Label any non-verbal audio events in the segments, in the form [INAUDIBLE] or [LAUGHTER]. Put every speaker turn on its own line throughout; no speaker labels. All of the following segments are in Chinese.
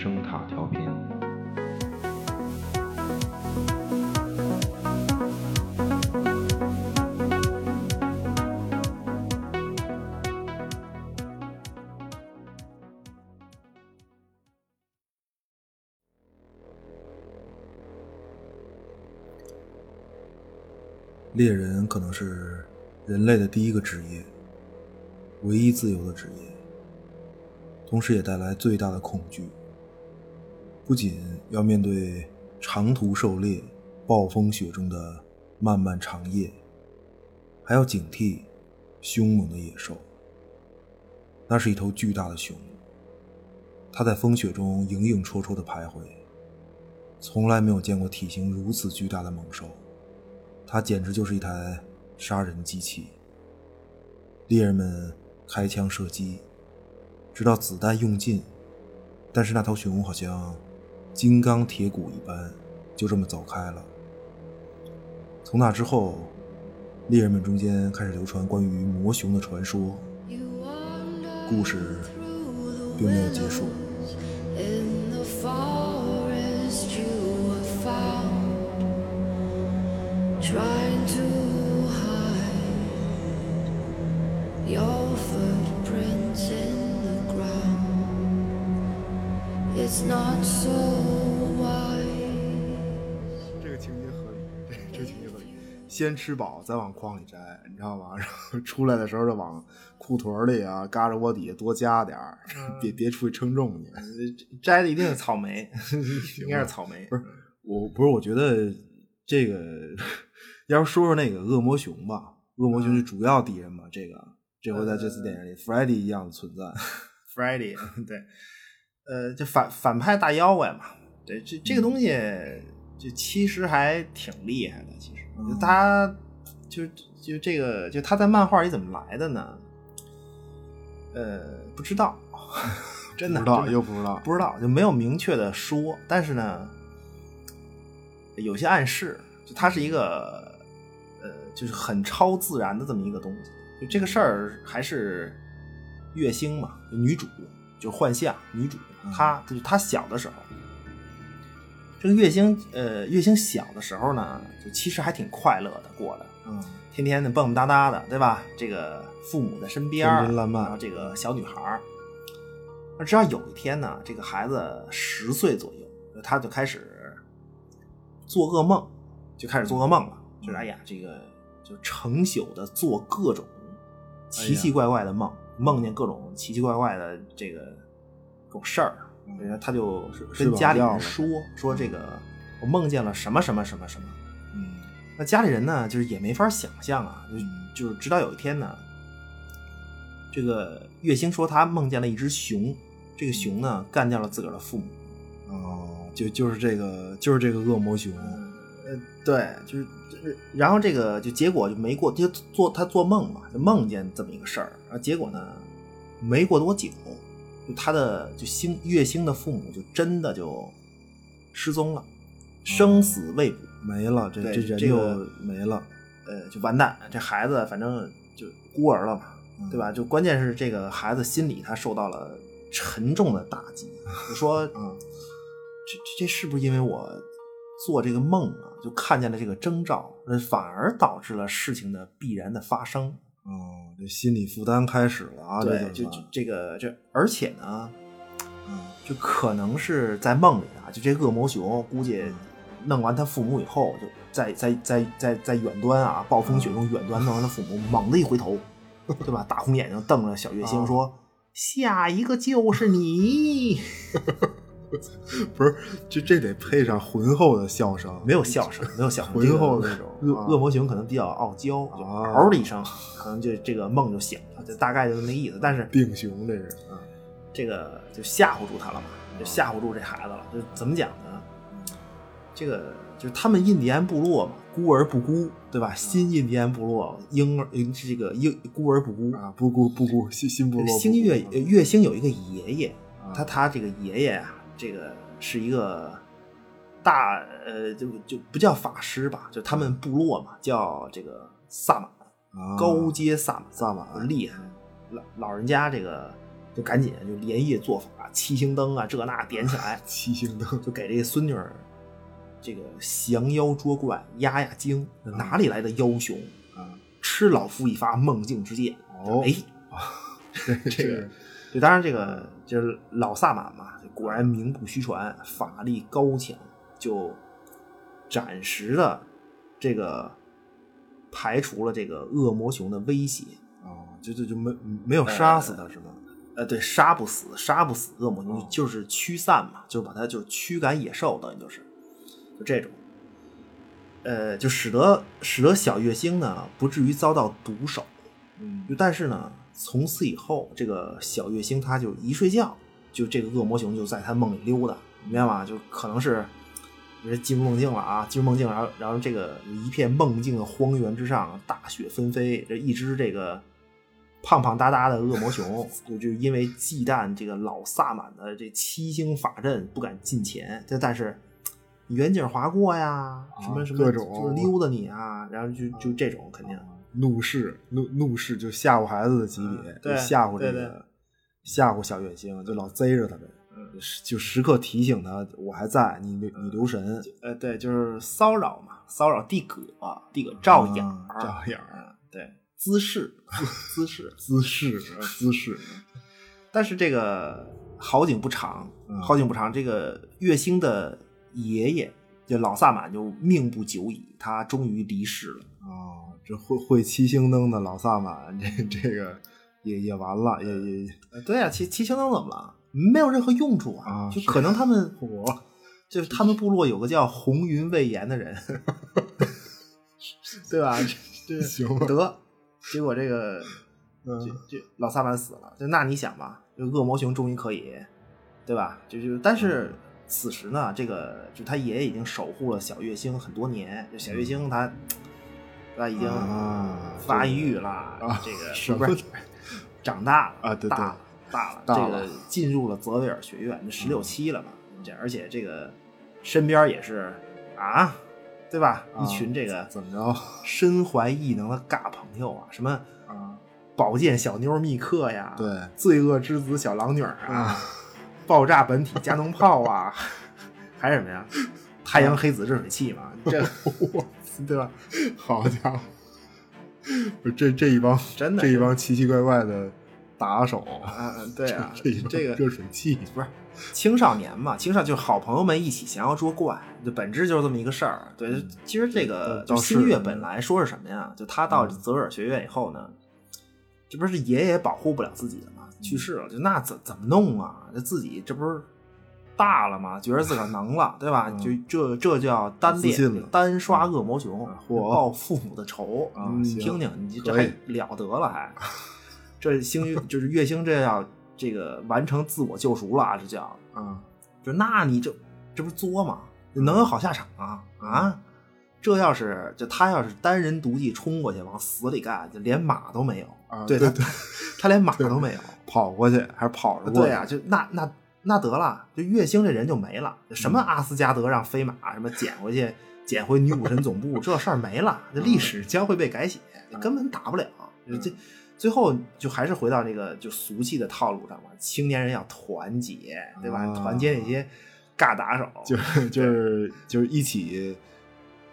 声塔调频。
猎人可能是人类的第一个职业，唯一自由的职业，同时也带来最大的恐惧。不仅要面对长途狩猎、暴风雪中的漫漫长夜，还要警惕凶猛的野兽。那是一头巨大的熊，它在风雪中影影绰绰的徘徊，从来没有见过体型如此巨大的猛兽。它简直就是一台杀人机器。猎人们开枪射击，直到子弹用尽，但是那头熊好像金刚铁骨一般，就这么走开了。从那之后，猎人们中间开始流传关于魔熊的传说，故事并没有结束。trying to hide your It's not so wise. 这个情节合理，这这个情节合理。先吃饱，再往筐里摘，你知道吗？然后出来的时候就往裤腿里啊、嘎着窝底下多加点儿，别别出去称重去。
摘的一定是草莓，应该是草莓。[LAUGHS]
不是，我不是，我觉得这个。[LAUGHS] 要说说那个恶魔熊吧，恶魔熊是主要敌人嘛？这个这回在这次电影里，Freddy 一样的存在。
Freddy，对，呃，就反反派大妖怪嘛。对，这这个东西就其实还挺厉害的。其实他就就这个就他在漫画里怎么来的呢？呃，不知道，[LAUGHS] 真的
不知道，又不知道，
不知道就没有明确的说。但是呢，有些暗示，就他是一个呃。就是很超自然的这么一个东西，就这个事儿还是月星嘛，女主就幻象女主，她就是她小的时候，这个月星呃月星小的时候呢，就其实还挺快乐的过的，
嗯，
天天的蹦蹦哒哒的，对吧？这个父母在身边，
然
后这个小女孩那直到有一天呢，这个孩子十岁左右，他就开始做噩梦，就开始做噩梦了，就是哎呀这个。就成宿的做各种奇奇怪怪的梦，梦见各种奇奇怪怪的这个这种事儿，他就跟家里人说说这个我梦见了什么什么什么什么。
嗯，
那家里人呢，就是也没法想象啊，就就直到有一天呢，这个月星说他梦见了一只熊，这个熊呢干掉了自个儿的父母。
哦，就就是这个就是这个恶魔熊。
呃，对，就是。然后这个就结果就没过，就做他做梦嘛，就梦见这么一个事儿。然后结果呢，没过多久，就他的就星月星的父母就真的就失踪了，生死未卜，
没了。这
这
人就没了，
呃，就完蛋。这孩子反正就孤儿了嘛，对吧？就关键是这个孩子心里他受到了沉重的打击。就说，嗯，这这是不是因为我做这个梦啊？就看见了这个征兆，那反而导致了事情的必然的发生。
哦，这心理负担开始了啊！
对，就这个这，而且呢，嗯，就可能是在梦里啊，就这恶魔熊估计弄完他父母以后，就在在在在在远端啊，暴风雪中远端弄完他父母，猛地一回头，[LAUGHS] 对吧？大红眼睛瞪着小月星说：“下一个就是你。” [LAUGHS] [LAUGHS]
不是，就这得配上浑厚的笑声，
没有笑声，没有笑声，[LAUGHS]
浑厚的那种。
恶恶魔熊可能比较傲娇，就嗷的一声，可能就这个梦就醒了，就大概就那意思。但是
病熊这是，
啊，这个就吓唬住他了嘛，就吓唬住这孩子了。就怎么讲呢？这个就是他们印第安部落嘛，孤儿不孤，对吧？新印第安部落婴儿，这个婴孤儿不孤
啊，不孤不孤，新新部落。
星月月星有一个爷爷，他他这个爷爷啊。这个是一个大呃，就就不叫法师吧，就他们部落嘛，叫这个萨满，高阶萨满，
萨满
厉害。老老人家这个就赶紧就连夜做法，七星灯啊这那点起来，[LAUGHS]
七星灯
就给这个孙女儿这个降妖捉怪压压惊，哪里来的妖雄
啊？
吃老夫一发梦境之剑。
哦，
哎，[LAUGHS]
这
个，就当然这个就是老萨满嘛，果然名不虚传，法力高强，就暂时的这个排除了这个恶魔熊的威胁。
哦，就就就没没有杀死他是吗？
呃，对，杀不死，杀不死恶魔熊，就是驱散嘛，就是把它就是驱赶野兽，等于就是就这种。呃，就使得使得小月星呢不至于遭到毒手。
嗯，
就但是呢，从此以后，这个小月星他就一睡觉，就这个恶魔熊就在他梦里溜达，明白吗？就可能是进入梦境了啊，进入梦境，然后然后这个一片梦境的荒原之上，大雪纷飞，这一只这个胖胖哒哒的恶魔熊，[LAUGHS] 就就因为忌惮这个老萨满的这七星法阵，不敢近前，但但是。远景划过呀，什么什么
各种
就是溜达你啊，然后就就这种肯定
怒视怒怒视就吓唬孩子的级别，
就
吓唬这
对
个吓唬小月星，就老贼着他呗，就时刻提醒他我还在，你你留神。
呃，对，就是骚扰嘛，骚扰地葛，地葛照眼儿，
照眼
儿，对，[LAUGHS] 姿势，姿势，
姿势，姿势。
但是这个好景不长，好景不长，这个月星的。爷爷，这老萨满就命不久矣，他终于离世了。
哦，这会会七星灯的老萨满，这这个也也完了，也也
对啊，七七星灯怎么了？没有任何用处
啊！
就可能他们 [LAUGHS]
我，
就是他们部落有个叫红云魏延的人，[LAUGHS] 对吧？这
行
得，结果这个这这老萨满死了，就那你想吧，这恶魔熊终于可以，对吧？就就但是。此时呢，这个就他爷爷已经守护了小月星很多年。就小月星他，他已经发育了，这个
是
不是长大了
啊？对
大了，大了，这个进入了泽维尔学院，这十六七了嘛。这而且这个身边也是啊，对吧？一群这个
怎么着
身怀异能的尬朋友啊，什么
啊，
宝剑小妞密克呀，
对，
罪恶之子小狼女啊。爆炸本体加农炮啊，[LAUGHS] 还是什么呀？太阳黑子热水器嘛，这 [LAUGHS] 对吧？
好家伙，不是这这一帮
真的
这一帮奇奇怪怪的打手
啊！[LAUGHS] 对啊，
这
这个
热水器
不是青少年嘛？青少就是好朋友们一起想要捉怪，就本质就是这么一个事儿。对，其实这个新月本来说是什么呀？就他到泽尔学院以后呢，这不是爷爷保护不了自己了吗？去世了，就那怎怎么弄啊？这自己这不是大了嘛？觉得自个儿能了，[LAUGHS] 对吧？就这这叫单练单刷恶魔熊，报父母的仇
啊！
你听听，你这还了得了？还 [LAUGHS] 这星就是月星，这要这个完成自我救赎了啊，这叫
啊！
就那你这这不是作吗？能有好下场啊？啊！这要是就他要是单人独骑冲过去往死里干，就连马都没有
啊！
对
对对，
他连马都没有。
跑过去还是跑着过去？
对呀，就那那那得了，就月星这人就没了。什么阿斯加德让飞马什么捡回去，捡回女武神总部，[LAUGHS] 这事儿没了，这历史将会被改写，根本打不了。这最后就还是回到这个就俗气的套路上嘛。青年人要团结，对吧？团结那些尬打手，[LAUGHS]
就是就是就是一起，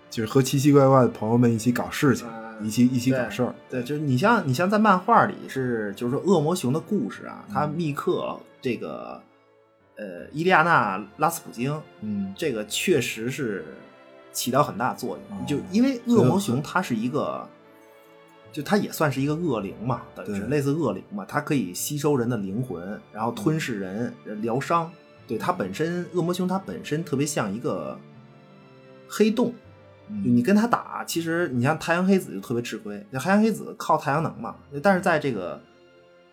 就是和奇奇怪怪的朋友们一起搞事情。一起一起搞事儿，
对，就是你像你像在漫画里是，就是说恶魔熊的故事啊，他密克这个呃伊利亚娜拉斯普京，
嗯，
这个确实是起到很大作用，就因为恶魔熊它是一个，就它也算是一个恶灵嘛，等于是类似恶灵嘛，它可以吸收人的灵魂，然后吞噬人疗伤，对它本身恶魔熊它本身特别像一个黑洞。就你跟他打，其实你像太阳黑子就特别吃亏。那太阳黑子靠太阳能嘛，但是在这个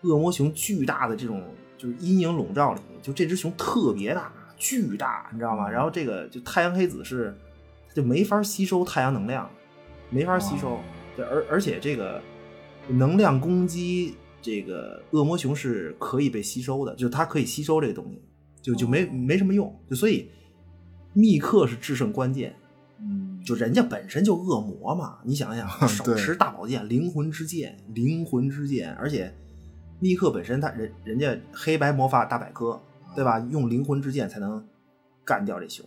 恶魔熊巨大的这种就是阴影笼罩里，就这只熊特别大，巨大，你知道吗？然后这个就太阳黑子是就没法吸收太阳能量，没法吸收。对，而而且这个能量攻击，这个恶魔熊是可以被吸收的，就是它可以吸收这个东西，就就没没什么用。就所以密克是制胜关键。
嗯，
就人家本身就恶魔嘛，你想想，[LAUGHS] 手持大宝剑，灵魂之剑，灵魂之剑，而且密克本身他人人家黑白魔法大百科，对吧？用灵魂之剑才能干掉这熊。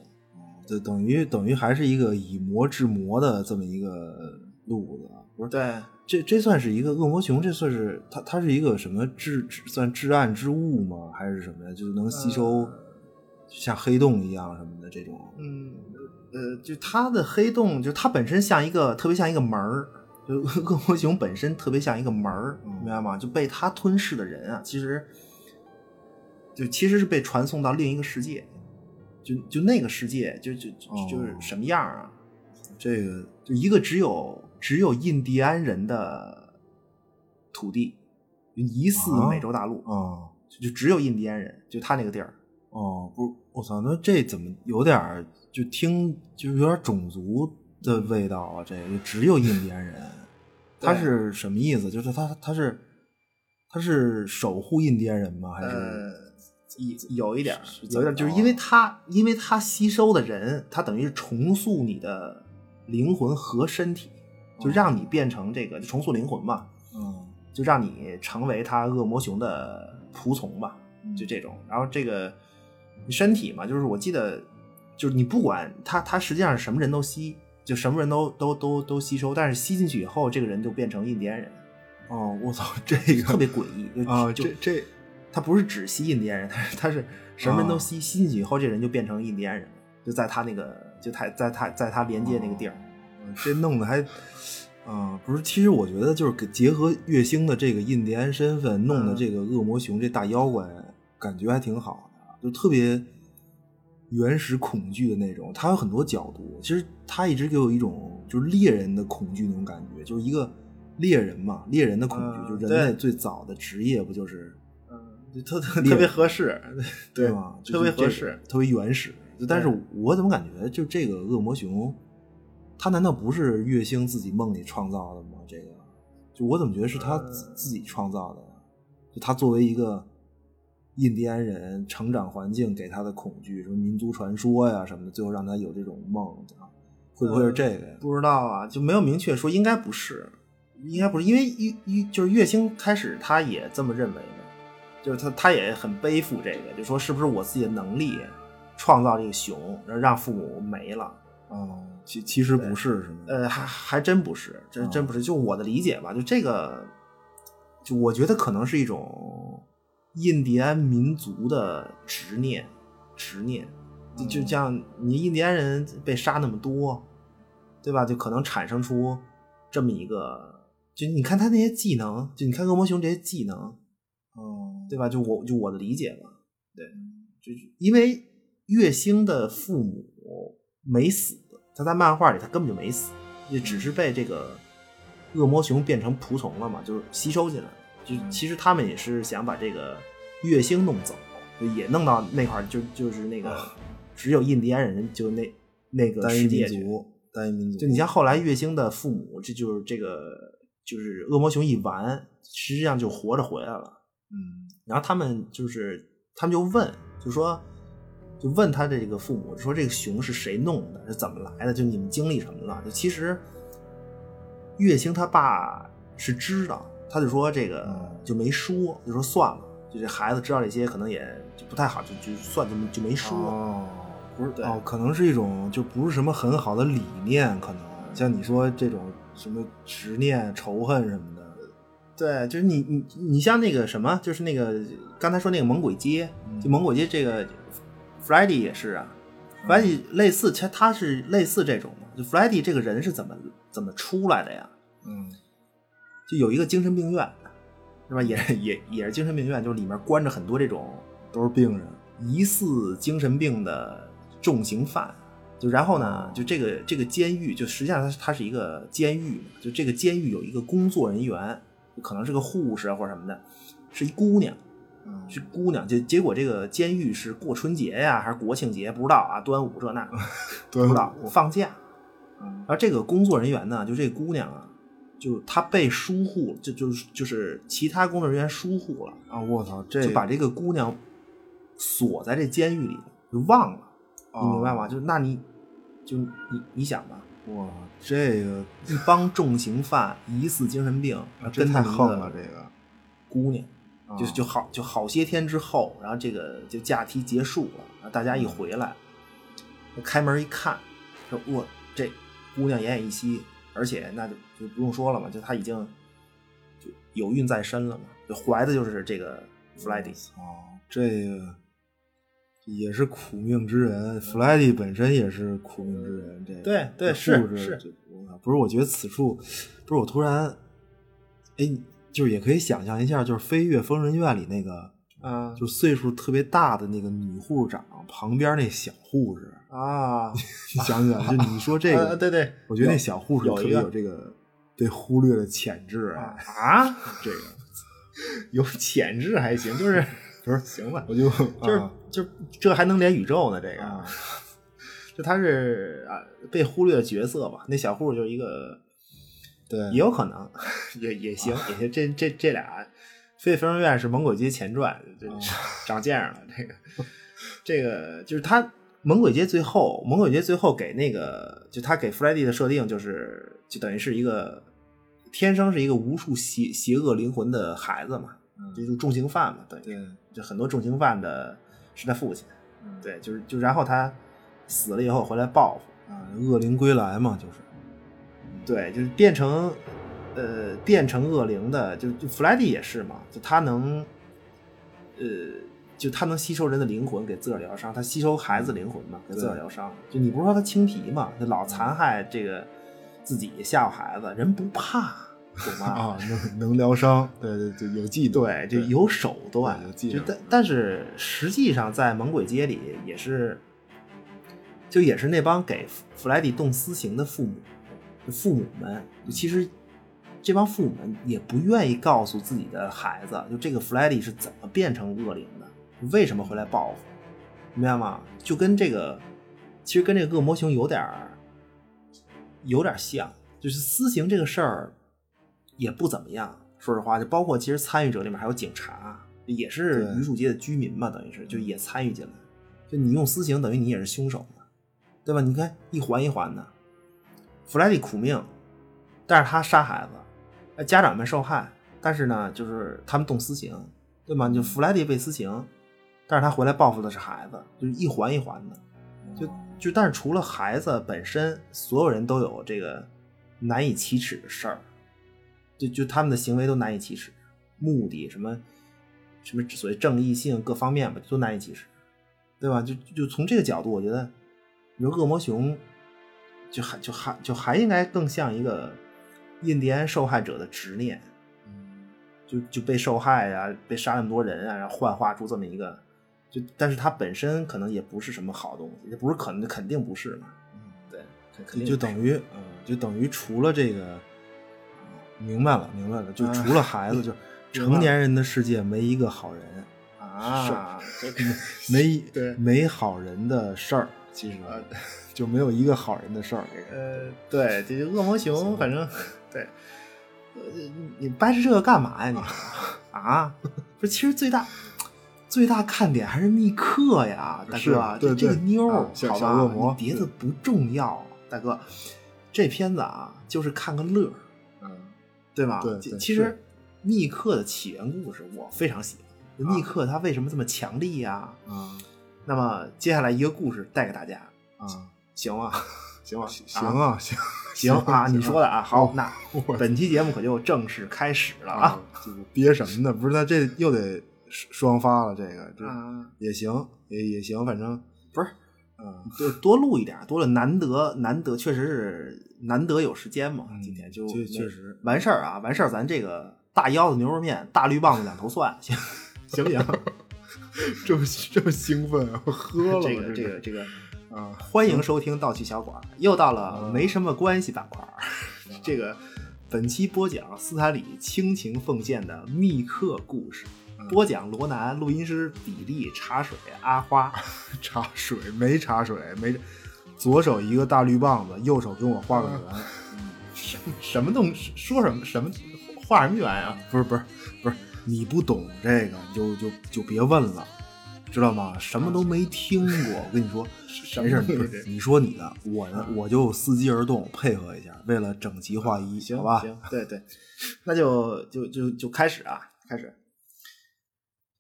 就等于等于还是一个以魔制魔的这么一个路子，不是？
对，
这这算是一个恶魔熊，这算是它它是一个什么至至算至暗之物吗？还是什么呀？就是能吸收，像黑洞一样什么的这种。
嗯，呃，就它的黑洞，就它本身像一个特别像一个门儿，就 [LAUGHS] 恶魔熊本身特别像一个门儿，明白吗？就被它吞噬的人啊，其实就其实是被传送到另一个世界。就就那个世界，就就就是什么样啊？
这个
就一个只有只有印第安人的土地，疑似美洲大陆
啊，
就只有印第安人，就他那个地儿。
哦，不，我操，那这怎么有点就听就有点种族的味道啊？这个只有印第安人，他是什么意思？就是他他是他是守护印第安人吗？还是？
有有一点，有点，就是因为他，因为他吸收的人，他等于是重塑你的灵魂和身体，就让你变成这个，就重塑灵魂嘛，
嗯，
就让你成为他恶魔熊的仆从吧，就这种。然后这个身体嘛，就是我记得，就是你不管他，他实际上是什么人都吸，就什么人都都都都吸收，但是吸进去以后，这个人就变成印第安人。
哦，我操，这个
特别诡异
啊，这这。
他不是只吸印第安人，他是他是什么人都吸，吸进去以后，这人就变成印第安人，就在他那个，就他在他在他连接那个地儿，
这弄得还，啊，不是，其实我觉得就是给结合月星的这个印第安身份，弄的这个恶魔熊这大妖怪，感觉还挺好的，就特别原始恐惧的那种。他有很多角度，其实他一直给我一种就是猎人的恐惧那种感觉，就是一个猎人嘛，猎人的恐惧，就人类最早的职业不就是？
特特特别合适，
对 [LAUGHS] 吗？
特别合适，
特别原始。但是我怎么感觉，就这个恶魔熊，他难道不是月星自己梦里创造的吗？这个，就我怎么觉得是他自己创造的？就他作为一个印第安人，成长环境给他的恐惧，什么民族传说呀什么的，最后让他有这种梦会不会是这个呀？
不知道啊，就没有明确说，应该不是，应该不是，因为一一就是月星开始他也这么认为的。就是他，他也很背负这个，就说是不是我自己的能力创造这个熊，让父母没了？
哦，其其实不是，是吗？
呃，还还真不是，真真不是。就我的理解吧，就这个，就我觉得可能是一种印第安民族的执念，执念。就就像你印第安人被杀那么多，对吧？就可能产生出这么一个，就你看他那些技能，就你看恶魔熊这些技能。
哦，
对吧？就我就我的理解吧，对，就因为月星的父母没死，他在漫画里他根本就没死，也只是被这个恶魔熊变成仆从了嘛，就是吸收进来。就其实他们也是想把这个月星弄走，就也弄到那块儿，就就是那个只有印第安人就那那个世界
族，单一民族。
就你像后来月星的父母，这就是这个就是恶魔熊一完，实际上就活着回来了。
嗯，
然后他们就是，他们就问，就说，就问他的这个父母，说这个熊是谁弄的，是怎么来的？就你们经历什么了？就其实，月星他爸是知道，他就说这个就没说，就说算了，就这孩子知道这些可能也就不太好，就就算就就没说。
哦，不是，
哦，
可能是一种就不是什么很好的理念，可能像你说这种什么执念、仇恨什么的。
对，就是你你你像那个什么，就是那个刚才说那个猛鬼街，就猛鬼街这个 f r e d d y 也是啊 f r e d d y 类似，其实他是类似这种的。就 f r e d d y 这个人是怎么怎么出来的呀？
嗯，
就有一个精神病院，是吧？也也也是精神病院，就是里面关着很多这种
都是病人，
疑似精神病的重刑犯。就然后呢，就这个这个监狱，就实际上它它是一个监狱，就这个监狱有一个工作人员。可能是个护士或者什么的，是一姑娘，是姑娘。就结果这个监狱是过春节呀，还是国庆节？不知道啊，端午这那，[LAUGHS] 不知道放假。然后这个工作人员呢，就这姑娘啊，就他被疏忽，就就是就是其他工作人员疏忽了
啊！我操，这
就把这个姑娘锁在这监狱里，就忘了，你明白吗？就那你就你你想吧。
哇，这个
一帮重刑犯疑似精神病，啊
真太横了。这个
姑娘就就好就好些天之后，然后这个就假期结束了，然后大家一回来，开门一看，说我这姑娘奄奄一息，而且那就就不用说了嘛，就他已经就有孕在身了嘛，就怀的就是这个弗莱迪。
哦，这个也是苦命之人，弗莱迪本身也是苦命之人。这
对对是是
不是，我觉得此处不是我突然，哎，就是也可以想象一下，就是《飞越疯人院》里那个，
啊
就岁数特别大的那个女护士长旁边那小护士，
啊，
你想想，就你说这个，
呃对对，
我觉得那小护士特别
有
有这个被忽略的潜质
啊
哎，
啊，
这个
有潜质还行，就是就是行吧？
我就
就是、
啊
就这还能连宇宙呢？这个，
啊
就他是啊被忽略的角色吧？那小护士就是一个，
对
也有可能，[LAUGHS] 也也行，也行。这这这俩，《飞飞人院》是《猛鬼街前传》，长这样了。这个。[LAUGHS] 这个就是他《猛鬼街》最后，《猛鬼街》最后给那个，就他给弗莱迪的设定就是，就等于是一个天生是一个无数邪邪恶灵魂的孩子嘛，这就是重刑犯嘛，等于
对，
就很多重刑犯的是他父亲，
嗯。
对，就是就然后他死了以后回来报复，
啊，恶灵归来嘛，就是。
对，就是变成呃变成恶灵的，就就弗莱迪也是嘛，就他能呃就他能吸收人的灵魂给自个儿疗伤，他吸收孩子灵魂嘛给自个儿疗伤，就你不是说他青皮嘛，就老残害这个自己吓唬孩子，人不怕，懂吗？
啊，能能疗伤，对对对，有技能，
对，就有手段
有，技
但但是实际上在猛鬼街里也是，就也是那帮给弗弗莱迪动私刑的父母，就父母们，就其实这帮父母们也不愿意告诉自己的孩子，就这个弗莱迪是怎么变成恶灵的，为什么会来报复，明白吗？就跟这个，其实跟这个恶魔熊有点儿有点像，就是私刑这个事儿也不怎么样。说实话，就包括其实参与者里面还有警察，也是
对
榆树街的居民嘛，等于是就也参与进来。就你用私刑，等于你也是凶手嘛，对吧？你看一环一环的，弗莱迪苦命，但是他杀孩子，呃家长们受害，但是呢，就是他们动私刑，对吗？就弗莱迪被私刑，但是他回来报复的是孩子，就是一环一环的。就就但是除了孩子本身，所有人都有这个难以启齿的事儿，就就他们的行为都难以启齿，目的什么什么所谓正义性各方面吧，都难以启齿，对吧？就就从这个角度，我觉得你说恶魔熊就还就还就还应该更像一个印第安受害者的执念，就就被受害啊、被杀那么多人啊，然后幻化出这么一个，就但是他本身可能也不是什么好东西，也不是可能肯定不是嘛，嗯对，肯肯定
就等于，嗯，就等于除了这个，明白了，明白了，就除了孩子，就 [LAUGHS] 成年人的世界没一个好人，
啊，这个
没
对
没好人的事儿，其实就没有一个好人的事儿。这个
呃，对，这恶魔熊，反正 [LAUGHS] 对，呃，你掰扯这个干嘛呀？你 [LAUGHS] 啊，不是，其实最大最大看点还是密克呀，大哥，
对
这这个妞儿
啊，小
好吧，别的不重要，大哥，这片子啊，就是看个乐儿，
嗯，
对吧？
对对
其其实密克的起源故事我非常喜欢。密克他为什么这么强力呀、
啊
那么接下来一个故事带给大家，
啊，
行吗？[LAUGHS] 行吗？
行啊，行 [LAUGHS]
行啊，你说的啊，好，那 [LAUGHS]
我
本期节目可就正式开始了啊。
啊，这个憋什么呢？不是，那这又得双发了，这个这
啊，
也行，也也行，反正
不是，
嗯，
就多录一点，多了难得难得，确实是难得有时间嘛。
嗯
今天就
确确实
完事儿啊，完事儿，咱这个大腰子牛肉面，大绿棒子两头蒜，行 [LAUGHS] 行不行？
这么这么兴奋啊，我喝了
这个这个这个，
啊，
欢迎收听盗趣小馆儿，又到了
嗯
没什么关系板块儿。[LAUGHS] 这个本期播讲斯坦李倾情奉献的密克故事，
嗯
播讲罗南，录音师比利、茶水、阿花。[LAUGHS]
茶水没茶水没，左手一个大绿棒子，右手跟我画个圆，
什什么东西？说什么什么画什么圆啊？
不是不是不是，你不懂这个，你就就就别问了，知道吗？什么都没听过，[LAUGHS] 我跟你说，
什
没事，
么东西
你你说你的，我呢我就伺机而动，配合一下，为了整齐划一，
行
好吧？
行，对对，那就就就就开始啊，开始。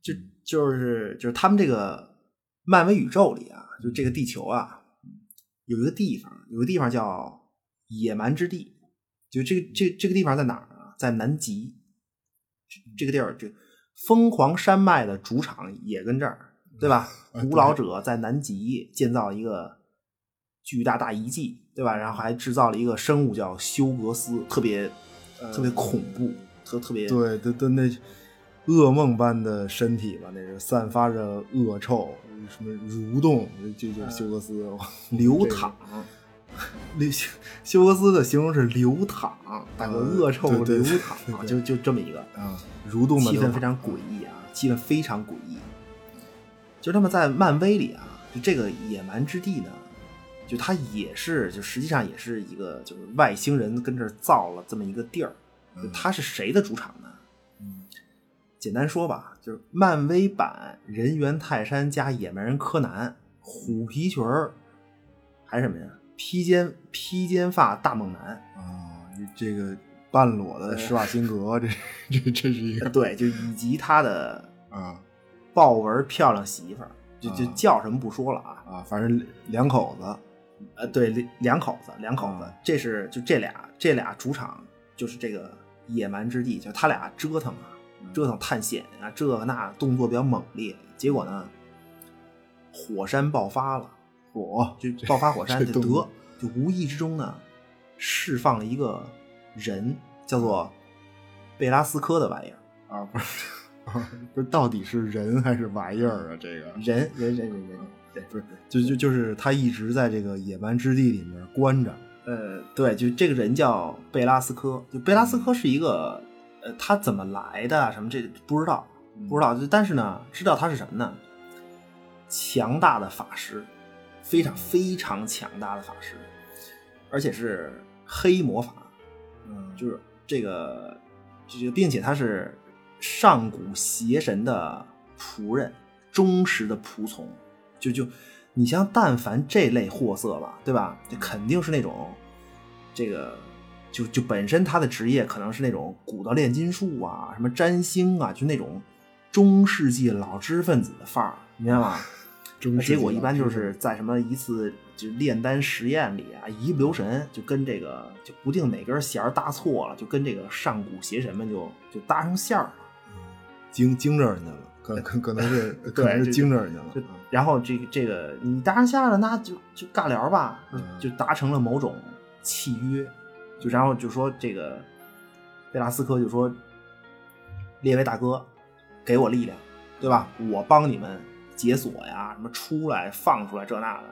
就就是就是他们这个漫威宇宙里啊，就这个地球啊，有一个地方，有个地方叫野蛮之地。就这个这这个地方在哪儿啊？在南极。这个地儿，这疯狂山脉的主场也跟这儿，对吧？[LAUGHS] 古老者在南极建造一个巨大大遗迹，对吧？然后还制造了一个生物叫休格斯，特别特别恐怖，特特别
对对对，那噩梦般的身体吧，那是散发着恶臭，什么蠕动，就就是休格斯
流淌。[LAUGHS]
流 [LAUGHS] 休休格斯的形容是流淌，
大哥恶臭流淌，就就这么一个
啊，蠕动的
气氛非常诡异啊，气氛非常诡异。就那么在漫威里啊，就这个野蛮之地呢，就它也是，就实际上也是一个，就是外星人跟这儿造了这么一个地儿。它是谁的主场呢？
嗯，
简单说吧，就是漫威版人猿泰山加野蛮人柯南，虎皮裙儿，还是什么呀？披肩披肩发大猛男
啊，这个半裸的施瓦辛格，这这这是一个 [LAUGHS]
对，就以及他的
啊
豹纹漂亮媳妇儿，就就叫什么不说了啊。
啊，反正两口子，
呃，对，两口子，两口子，这是就这俩这俩主场就是这个野蛮之地，就他俩折腾啊，折腾探险啊，这个那动作比较猛烈，结果呢，火山爆发了。火就爆发火山，就得就无意之中呢，释放了一个人，叫做贝拉斯科的玩意
儿。啊，不是，[LAUGHS] 不是，到底是人还是玩意儿啊？这个
人人人人人，对，
不是，就就就是他一直在这个野蛮之地里面关着。
呃，对，就这个人叫贝拉斯科，就贝拉斯科是一个，呃，他怎么来的什么这不知道，不知道，但是呢，知道他是什么呢？强大的法师。非常非常强大的法师，而且是黑魔法，
嗯，
就是这个这个，并且他是上古邪神的仆人，忠实的仆从。就就你像但凡这类货色吧，对吧？就肯定是那种这个就就本身他的职业可能是那种古道炼金术啊，什么占星啊，就那种中世纪老知识分子的范儿，明白吗？[LAUGHS] 结果一般就是在什么一次就炼丹实验里啊，一不留神就跟这个就不定哪根弦搭错了，就跟这个上古邪神们就就搭上线了，
惊惊着人家了，可可可能是 [LAUGHS] 可能是惊着人家了。
然后这个这个你搭上线了，那就就尬聊吧，就达成了某种契约，就然后就说这个贝拉斯科就说，列位大哥，给我力量，对吧？我帮你们。解锁呀，什么出来放出来这那的，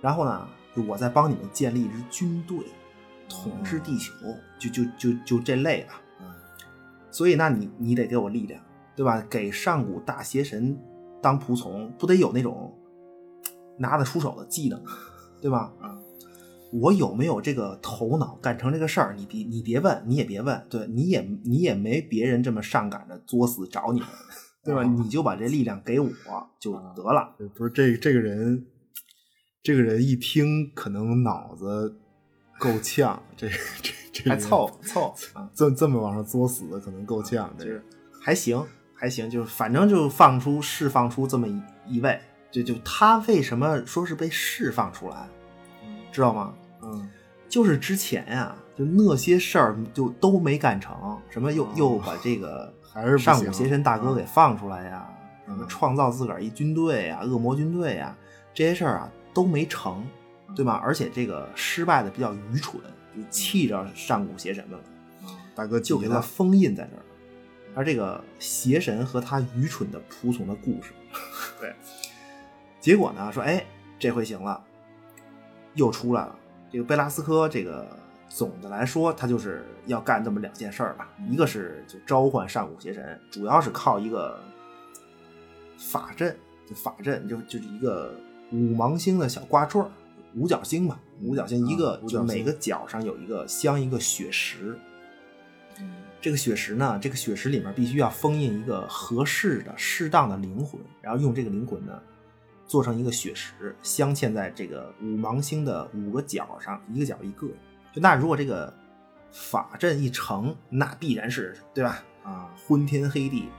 然后呢，就我再帮你们建立一支军队，统治地球，就就就就这类吧。所以那你你得给我力量，对吧？给上古大邪神当仆从，不得有那种拿得出手的技能，对吧？我有没有这个头脑干成这个事儿？你别你别问，你也别问，对，你也你也没别人这么上赶着作死找你。对吧？你就把这力量给我就得了。
不是这这个人，这个人一听可能脑子够呛，这这这
还凑凑 [LAUGHS]
这这么往上作死的可能够呛。
就是还行还行，就是反正就放出释放出这么一一位，就就他为什么说是被释放出来，知道吗？
嗯，
就是之前呀，就那些事儿就都没干成，什么又又把这个。
还是
上古邪神大哥给放出来呀，什么创造自个儿一军队呀，恶魔军队呀，这些事儿啊都没成，对吧？而且这个失败的比较愚蠢，就气着上古邪神们了。
大哥
就给他封印在这儿，而这个邪神和他愚蠢的仆从的故事，[LAUGHS] 对。结果呢，说哎，这回行了，又出来了。这个贝拉斯科这个。总的来说，他就是要干这么两件事儿吧。一个是就召唤上古邪神，主要是靠一个法阵，就法阵就就是一个五芒星的小挂坠五角星嘛，五角星一个，就每个角上有一个镶一个血石。这个血石呢，这个血石里面必须要封印一个合适的、适当的灵魂，然后用这个灵魂呢做成一个血石，镶嵌在这个五芒星的五个角上，一个角一个。就那如果这个法阵一成，那必然是对吧？
啊，
昏天黑地，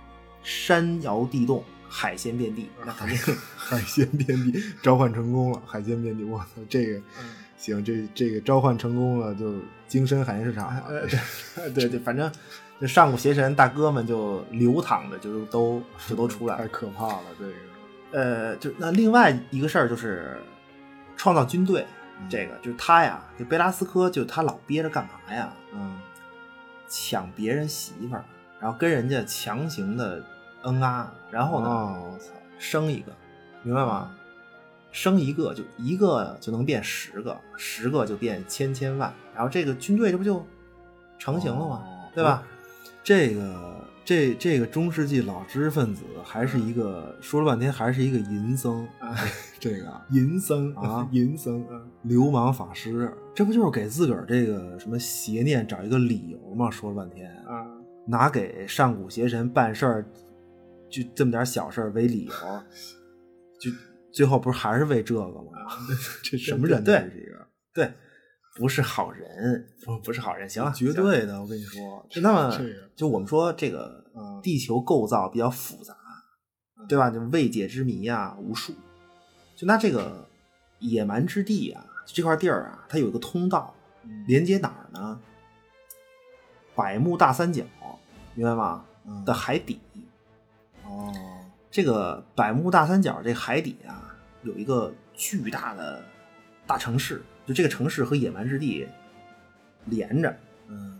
山摇地动，海鲜遍地，[LAUGHS] 那肯定
海鲜遍地，召唤成功了，[LAUGHS] 海鲜遍地，我操，这个行，这这个召唤成功了，就精深海鲜市场了。
呃，[LAUGHS] 对对，反正就上古邪神大哥们就流淌着，就都就都出来了。
太可怕了，这个。
呃，就那另外一个事儿就是创造军队，这个就是他呀，就贝拉斯科，就他老憋着干嘛呀？
嗯，
抢别人媳妇儿，然后跟人家强行的嗯啊，然后呢，
哦，我操，
生一个，明白吗？生一个就一个就能变十个，十个就变千千万，然后这个军队这不就成型了吗？
哦
对吧？
这个这这个中世纪老知识分子还是一个说了半天还是一个淫僧，[LAUGHS] 这个啊
淫僧
啊
淫僧，啊
流氓法师，这不就是给自个儿这个什么邪念找一个理由吗？说了半天，
啊，
拿给上古邪神办事儿，就这么点小事儿为理由，就最后不是还是为这个吗？这什么人呢？
对
这是一个
对，不是好人，不不是好人。行了，
绝对的，我跟你说，
就那么，就我们说这个
嗯
地球构造比较复杂，对吧？就未解之谜啊无数。就那这个野蛮之地啊，这块地儿啊，它有一个通道，连接哪儿呢？百慕大三角，明白吗？
嗯
的海底。
哦，
这个百慕大三角这海底啊，有一个巨大的大城市，就这个城市和野蛮之地连着。
嗯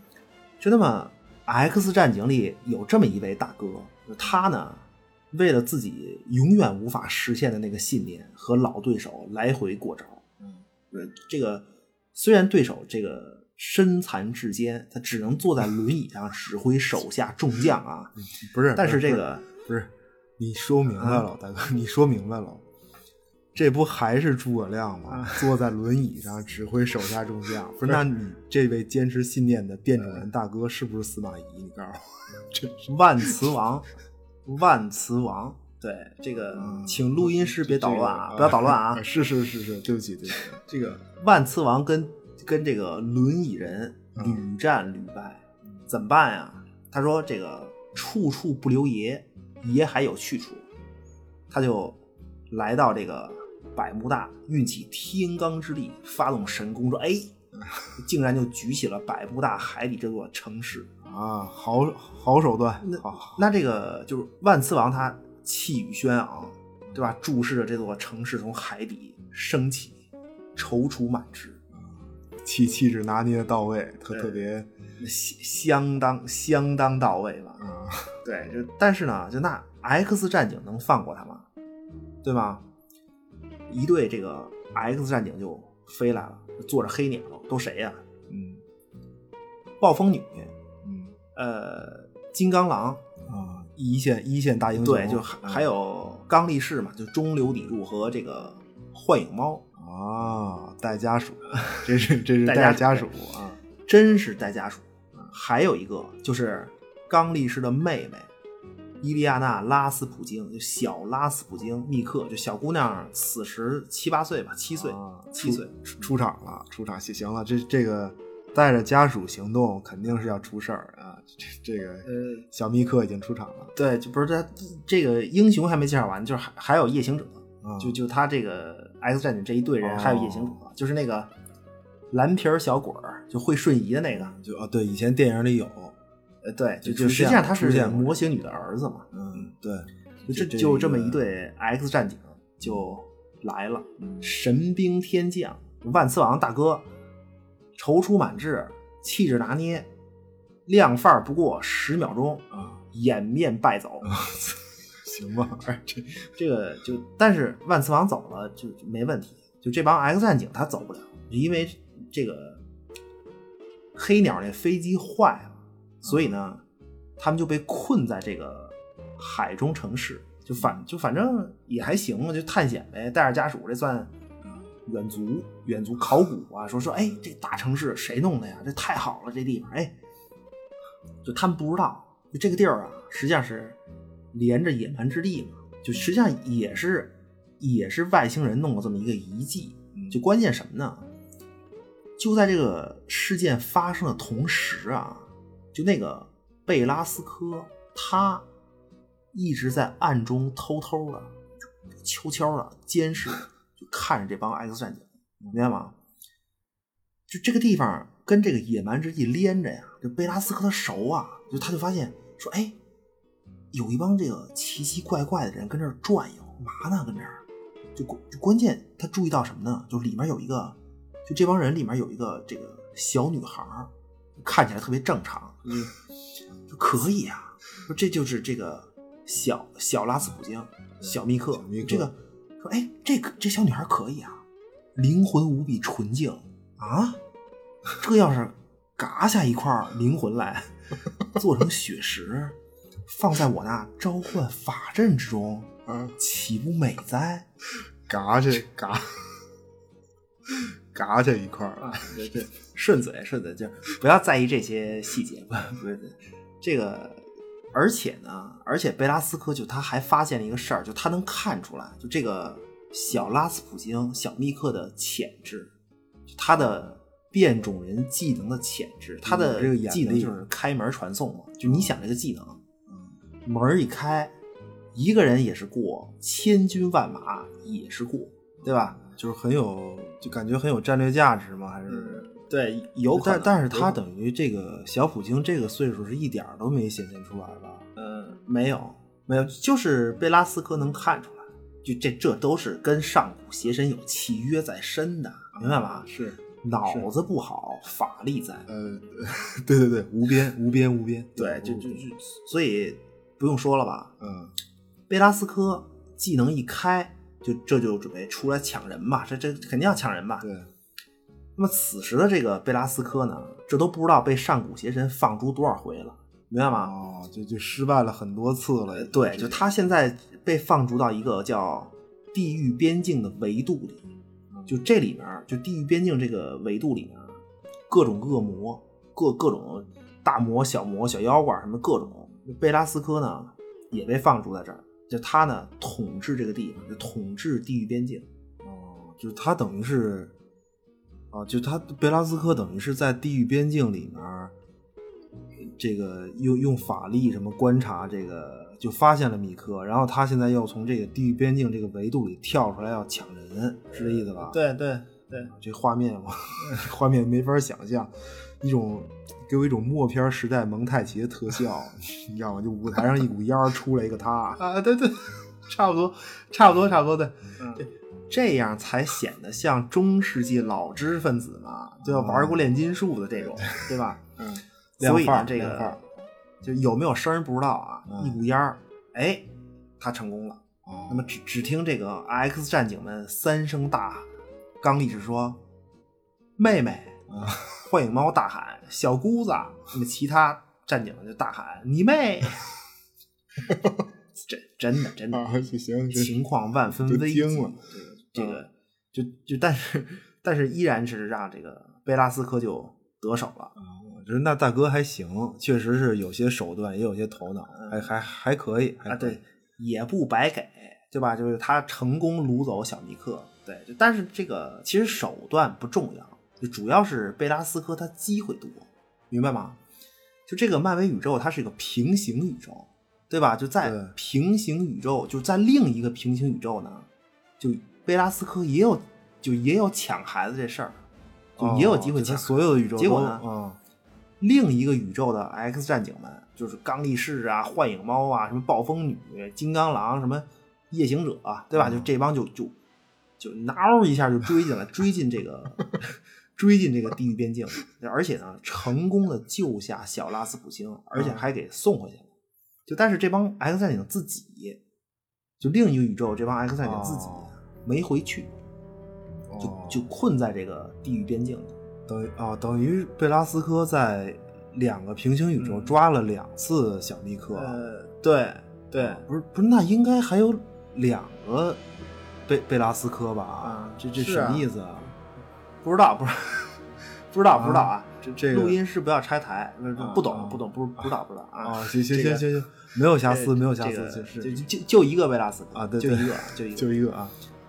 就那么，《X 战警》里有这么一位大哥，他呢，为了自己永远无法实现的那个信念，和老对手来回过招。
嗯
呃，这个虽然对手这个身残志坚，他只能坐在轮椅上指挥手下众将啊，
不是，
但是这个
不是，你说明白了，大哥，[LAUGHS] 你说明白了，这不还是诸葛亮吗？坐在轮椅上指挥手下众将。[LAUGHS] 不是，那你这位坚持信念的变种人大哥是不是司马懿？你告诉我，[LAUGHS] 这是
万磁王，万磁王。对这个，请录音师别捣乱啊，不要捣乱啊！
是是是是，对不起对不起，
这个万磁王跟跟这个轮椅人屡战屡败，怎么办呀？他说这个处处不留爷，爷还有去处，他就来到这个百慕大，运起天罡之力，发动神功，说哎，[LAUGHS] 竟然就举起了百慕大海底这座城市。
啊，好好手段，好好
那这个就是万磁王，他气宇轩昂，对吧？注视着这座城市从海底升起，踌躇满志，
气气质拿捏到位，特特别
相相当相当到位吧？
啊，
对，就但是呢，就那 X 战警能放过他吗？对吗？一队这个 X 战警就飞来了，坐着黑鸟，都谁呀、
嗯
暴风女，
嗯
呃，金刚狼，
啊，一线一线大英雄，
对，就还还有刚力士嘛，就中流砥柱和这个幻影猫，
啊，带家属，这是这是
带
带
家
家属啊，
真是带家属。还有一个就是刚力士的妹妹伊利亚娜·拉斯普京，就小拉斯普京密克，就小姑娘，此时七八岁吧，七岁，
啊
七岁。
出出场了，出场行行了，这这个带着家属行动肯定是要出事儿啊，这这个
呃，
小密克已经出场了，
对，就不是他这个英雄还没介绍完，就是还还有夜行者，
啊
就就他这个 X 战警这一队人，
哦
还有夜行者，就是那个蓝皮儿小鬼儿，就会瞬移的那个。
就啊，对，以前电影里有，
呃，对，就
就
就实际上他是魔形女的儿子嘛。
嗯，对，
就这
这
就这么一队 X 战警就来了，
嗯
神兵天降，万磁王大哥，踌躇满志，气质拿捏，亮范儿不过十秒钟，
啊，
掩面败走。[LAUGHS]
行吧，[LAUGHS] 哎，这
这个就，但是万磁王走了就就没问题，就这帮 X 战警他走不了，因为这个黑鸟那飞机坏了，所以呢，他们就被困在这个海中城市，就反就反正也还行嘛，就探险呗，带着家属，这算远足远足考古啊，说说哎，这大城市谁弄的呀？这太好了，这地方哎，就他们不知道，就这个地儿啊，实际上是连着野蛮之地嘛，就实际上也是也是外星人弄了这么一个遗迹。就关键什么呢？就在这个事件发生的同时啊，就那个贝拉斯科他一直在暗中偷偷的、悄悄的监视，就看着这帮 X 战警，明白吗？就这个地方跟这个野蛮之地连着呀，这贝拉斯科他熟啊，就他就发现说，哎，有一帮这个奇奇怪怪的人跟这儿转悠，嘛呢？跟这儿，就关就关键他注意到什么呢？就里面有一个，就这帮人里面有一个这个小女孩，看起来特别正常，
嗯，
就可以啊，说这就是这个小小拉斯普京，小密克，
小密克
这个说，哎，这个这小女孩可以啊，灵魂无比纯净啊，这要是嘎下一块灵魂来，做成血石，放在我那召唤法阵之中，
啊，
岂不美哉？
嘎这嘎 [LAUGHS] 嘎这一块儿
啊，对对，顺嘴顺嘴，就不要在意这些细节，不 [LAUGHS] 不是这个。而且呢，而且贝拉斯科就他还发现了一个事儿，就他能看出来，就这个小拉斯普京小密克的潜质，他的变种人技能的潜质，他的
这个
技能就是开门传送嘛。就你想这个技能，门一开，一个人也是过，千军万马也是过，对吧？
就是很有，就感觉很有战略价值吗？还是？
对，有可能
但但是他等于这个小普京这个岁数是一点儿都没显现出来吧？
呃，没有，没有，就是贝拉斯科能看出来，就这这都是跟上古邪神有契约在身的，明白吗？
是，
脑子不好，法力在。
呃，[LAUGHS] 对对对，无边无边无边，
对，就就就，所以不用说了吧？
嗯，
贝拉斯科技能一开，就这就准备出来抢人吧，这这肯定要抢人吧？
对，
那么此时的这个贝拉斯科呢，这都不知道被上古邪神放逐多少回了，明白吗？
哦，就就失败了很多次了，
对，就他现在被放逐到一个叫地狱边境的维度里，就这里面，就地狱边境这个维度里面，各种恶魔，各各种大魔、小魔、小妖怪什么各种。贝拉斯科呢也被放逐在这儿，就他呢统治这个地方，就统治地域边境。
哦，就是他等于是，啊，就他贝拉斯科等于是在地狱边境里面，这个用用法力什么观察这个，就发现了米克，然后他现在要从这个地狱边境这个维度里跳出来要抢人，是这意思吧？，
对对对，
这画面我 [LAUGHS] 画面没法想象，一种给我一种默片时代蒙太奇的特效，[LAUGHS] 你知道吗？就舞台上一股烟儿出来一个他，
啊，对对，差不多，差不多，差不多，对，对这样才显得像中世纪老知识分子嘛，就要玩过炼金术的这种，对吧？
嗯，[LAUGHS]
所以呢，这个就有没有声儿不知道啊，
嗯
一股烟儿，哎，他成功了。
哦
那么只只听这个 X 战警们三声大喊，刚力士说：“妹妹。”
啊
幻影猫大喊：“小姑子！”那么其他战警就大喊：“你妹！[LAUGHS] ”真真的真的，
啊，行行
情况万分危急。
了
这个这个就就但是但是依然是让这个贝拉斯科就得手了。
我觉得那大哥还行，确实是有些手段，也有些头脑，还还还可以，还
啊，对，也不白给，对吧？就是他成功掳走小尼克，对，但是这个其实手段不重要，就主要是贝拉斯科他机会多，明白吗？就这个漫威宇宙它是一个平行宇宙，对吧？就在平行宇宙，就在另一个平行宇宙呢，就贝拉斯科也有就也有抢孩子这事儿，就也有机会抢
哦。所有的宇宙
结果呢
啊，
另一个宇宙的 X 战警们，就是刚力士啊、幻影猫啊、什么暴风女、金刚狼、什么夜行者、啊，对吧？
嗯
就这帮就就就挠一下就追进来，追进这个追进这个地狱边境，而且呢，成功的救下小拉斯普星，而且还给送回去了。就但是这帮 X 战警自己，就另一个宇宙这帮 X 战警自己
哦
没回去，就
哦
就困在这个地狱边境了。
等于啊，等于贝拉斯科在两个平行宇宙
嗯
抓了两次小尼克，
呃，对对，
不是不是，那应该还有两个贝贝拉斯科吧？
啊
这这什么意思啊？
不知道，不知道，不知道，不知道啊！
这这个
录音师不要拆台，不懂，
啊
不懂，不不知道，不知道啊！
啊，行行行行行，没有瑕疵，
呃
没有瑕疵，就是
就就就一个维拉斯科
啊对对
就一个，就一个，
就一个啊，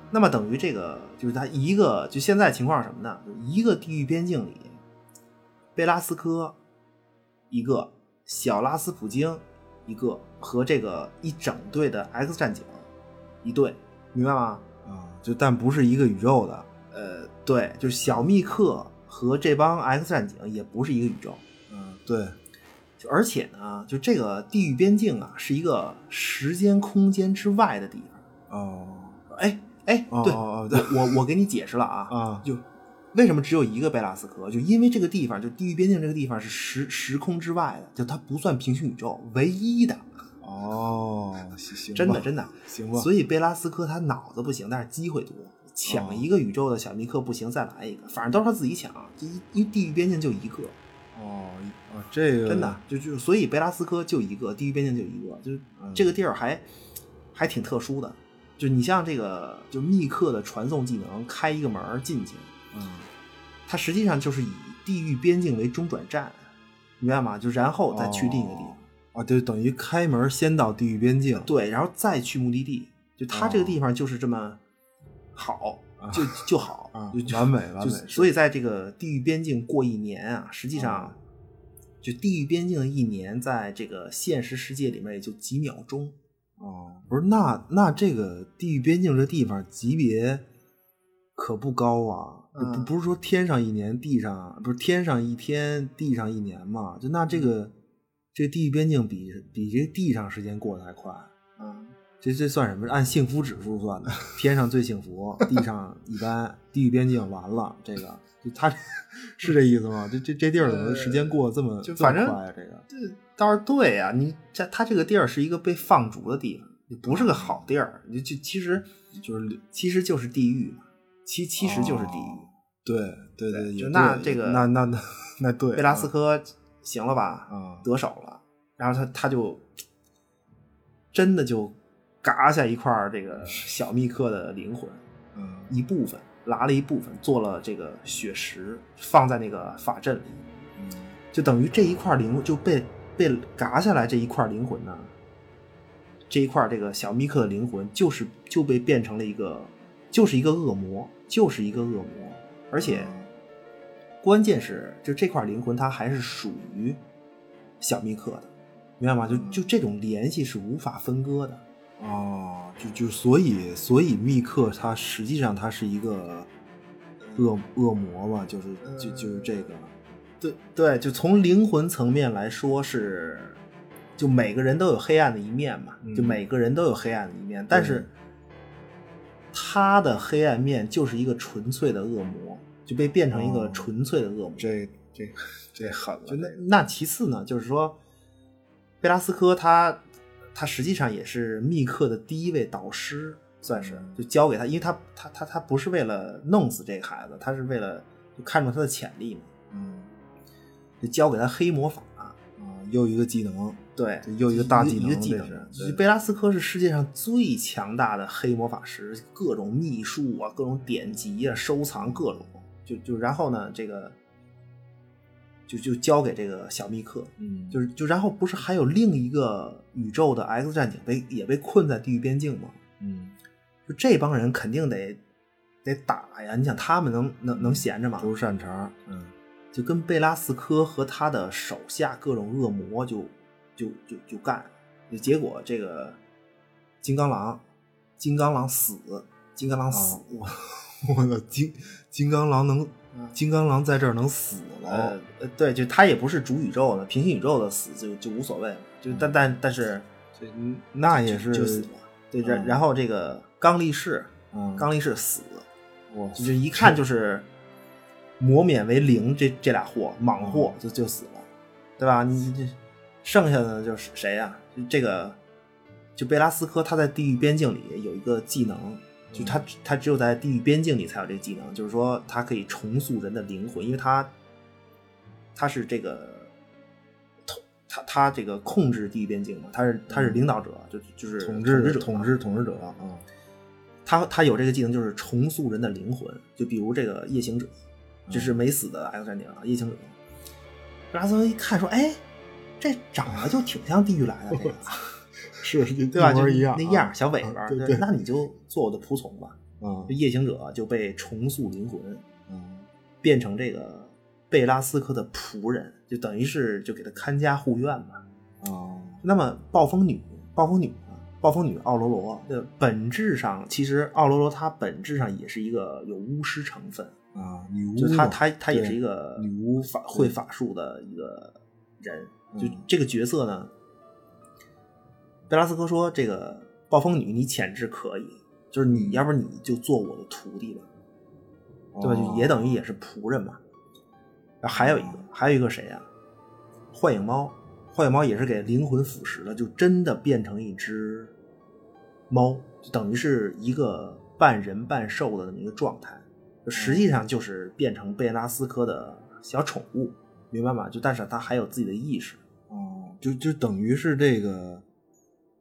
那么等于这个就是他一个，就现在情况是什么呢？就一个地狱边境里，贝拉斯科一个，小拉斯普京一个，和这个一整队的 X 战警一队，明白吗？
啊，就但不是一个宇宙的，
呃，对，就是小密克和这帮 X 战警也不是一个宇宙，
嗯，对，
就而且呢，就这个地域边境啊，是一个时间空间之外的地方。
哦，
哎哎，
哦
对，
哦哦对
我我我给你解释了啊，
啊，
就为什么只有一个贝拉斯科？就因为这个地方，就地域边境这个地方是时时空之外的，就它不算平行宇宙唯一的，
哦，行行，
真的真的。
行吧，
所以贝拉斯科他脑子不行，但是机会多，抢一个宇宙的小密克不行，再来一个，反正都是他自己抢，就一一地狱边境就一个，
哦啊，这个
真的就就所以贝拉斯科就一个，地狱边境就一个，就是这个地儿还还挺特殊的。就你像这个，就密克的传送技能，开一个门进去，
嗯，
它实际上就是以地狱边境为中转站，明白吗？就然后再去另一个地方，
啊，就等于开门先到地狱边境，
对，然后再去目的地。就它这个地方就是这么好，就就好
啊
就，
完美完美，
所以在这个地域边境过一年啊，实际上就地域边境的一年，在这个现实世界里面也就几秒钟。
哦，不是，那那这个地域边境这地方级别可不高啊，
嗯。
不不是说天上一年，地上不是天上一天，地上一年嘛？就那这个这地域边境比比这地上时间过得还快，
嗯，
这这算什么？按幸福指数算的，天上最幸福，地上一般，地狱边境完了，这个就他是这意思吗？这这这地儿怎么时间过得这么
就反正
快啊？这个
这倒是对啊，你这他这个地儿是一个被放逐的地方，也不是个好地儿，就就其实
就是
其实就是地狱嘛，其其实就是地狱。
对对对，
对就那这个
那那那那对，
贝拉斯科行了吧？
啊
得手了，然后他他就真的就嘎下一块这个小密克的灵魂
嗯
一部分，拿了一部分做了这个血石，放在那个法阵里，
嗯
就等于这一块灵就被被嘎下来这一块灵魂呢，这一块这个小密克的灵魂就是就被变成了一个就是一个恶魔，就是一个恶魔，而且。关键是，就这块灵魂，它还是属于小密克的，明白吗？就就这种联系是无法分割的。
哦，就就所以所以密克他实际上他是一个恶恶魔嘛，就是就就是这个，
对对，就从灵魂层面来说是，就每个人都有黑暗的一面嘛，
嗯。
就每个人都有黑暗的一面，但是他的黑暗面就是一个纯粹的恶魔，就被变成一个
哦
纯粹的恶魔。
这这这狠了，
就那那其次呢，就是说，贝拉斯科他他实际上也是密克的第一位导师，算是就教给他，因为他他他他不是为了弄死这个孩子，他是为了就看中他的潜力嘛，
嗯
就教给他黑魔法。
啊，又一个技能，
对，
又一个大技能
一个技能
这是。
贝拉斯科是世界上最强大的黑魔法师，各种秘术啊，各种典籍啊，收藏各种，就就然后呢，这个就就交给这个小密克，
嗯，
就是就然后不是还有另一个宇宙的 X 战警被也被困在地狱边境吗？
嗯，
就这帮人肯定得得打呀！你想他们能能能闲着吗？
不是善茬，嗯
就跟贝拉斯科和他的手下各种恶魔就就就就干，就结果这个金刚狼，金刚狼死，金刚狼死，
啊我 [LAUGHS] 我的金金刚狼能，金刚狼在这儿能死
呃
了，
呃，对，就他也不是主宇宙的，平行宇宙的死就就无所谓了，就但但但是
这那也
是就死了，对，然
嗯。
然后这个刚力士，
嗯
刚力士死，
哇
就一看就是磨免为零这这俩货，莽货就就死了，对吧？你这剩下的就是谁呀、这个就贝拉斯科，他在地狱边境里有一个技能，就他他只有在地狱边境里才有这个技能，就是说他可以重塑人的灵魂，因为他他是这个统他他这个控制地狱边境嘛，他是他是领导者，就就是
统
治者
统治统治者啊，
他他有这个技能，就是重塑人的灵魂。就比如这个夜行者，这是没死的 X 战警啊，夜行者。拉斯科一看说：“哎，这长得就挺像地狱来的这个，[LAUGHS]
是
对吧？就
一模一样啊，
那样，小尾巴。
啊对对，
那你就做我的仆从吧。
啊
夜行者就被重塑灵魂，
嗯
变成这个贝拉斯科的仆人，就等于是就给他看家护院吧。
啊
那么暴风女，暴风女啊，暴风女奥罗罗的本质上，其实奥罗罗她本质上也是一个有巫师成分，
啊，女巫
就她她她也是一个
女巫
法会法术的一个人。就
嗯
这个角色呢，贝拉斯科说：“这个暴风女你潜质可以，就是你要不然你就做我的徒弟吧，对吧？就也等于也是仆人嘛。然后还有一个，还有一个谁啊？幻影猫，幻影猫也是给灵魂腐蚀了，就真的变成一只猫，就等于是一个半人半兽的那么一个状态。实际上就是变成贝拉斯科的小宠物，明白吗？就但是它还有自己的意识。
哦，就就等于是这个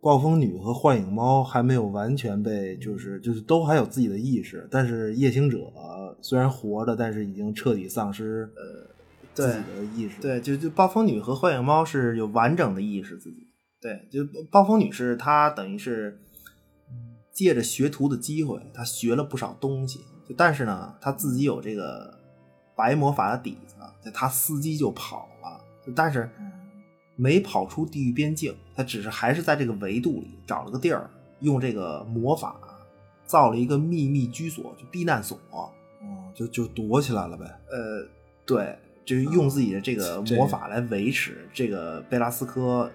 暴风女和幻影猫还没有完全被，就是就是都还有自己的意识，但是夜行者虽然活着，但是已经彻底丧失呃自己的意识。
对，就就暴风女和幻影猫是有完整的意识自己。对，就暴风女是她等于是借着学徒的机会，她学了不少东西。就但是呢，她自己有这个白魔法的底子，就她司机就跑了。但是没跑出地狱边境，他只是还是在这个维度里找了个地儿，用这个魔法造了一个秘密居所，就避难所。
哦，就就躲起来了呗。
呃，对，就是用自己的这个魔法来维持这个贝拉斯科，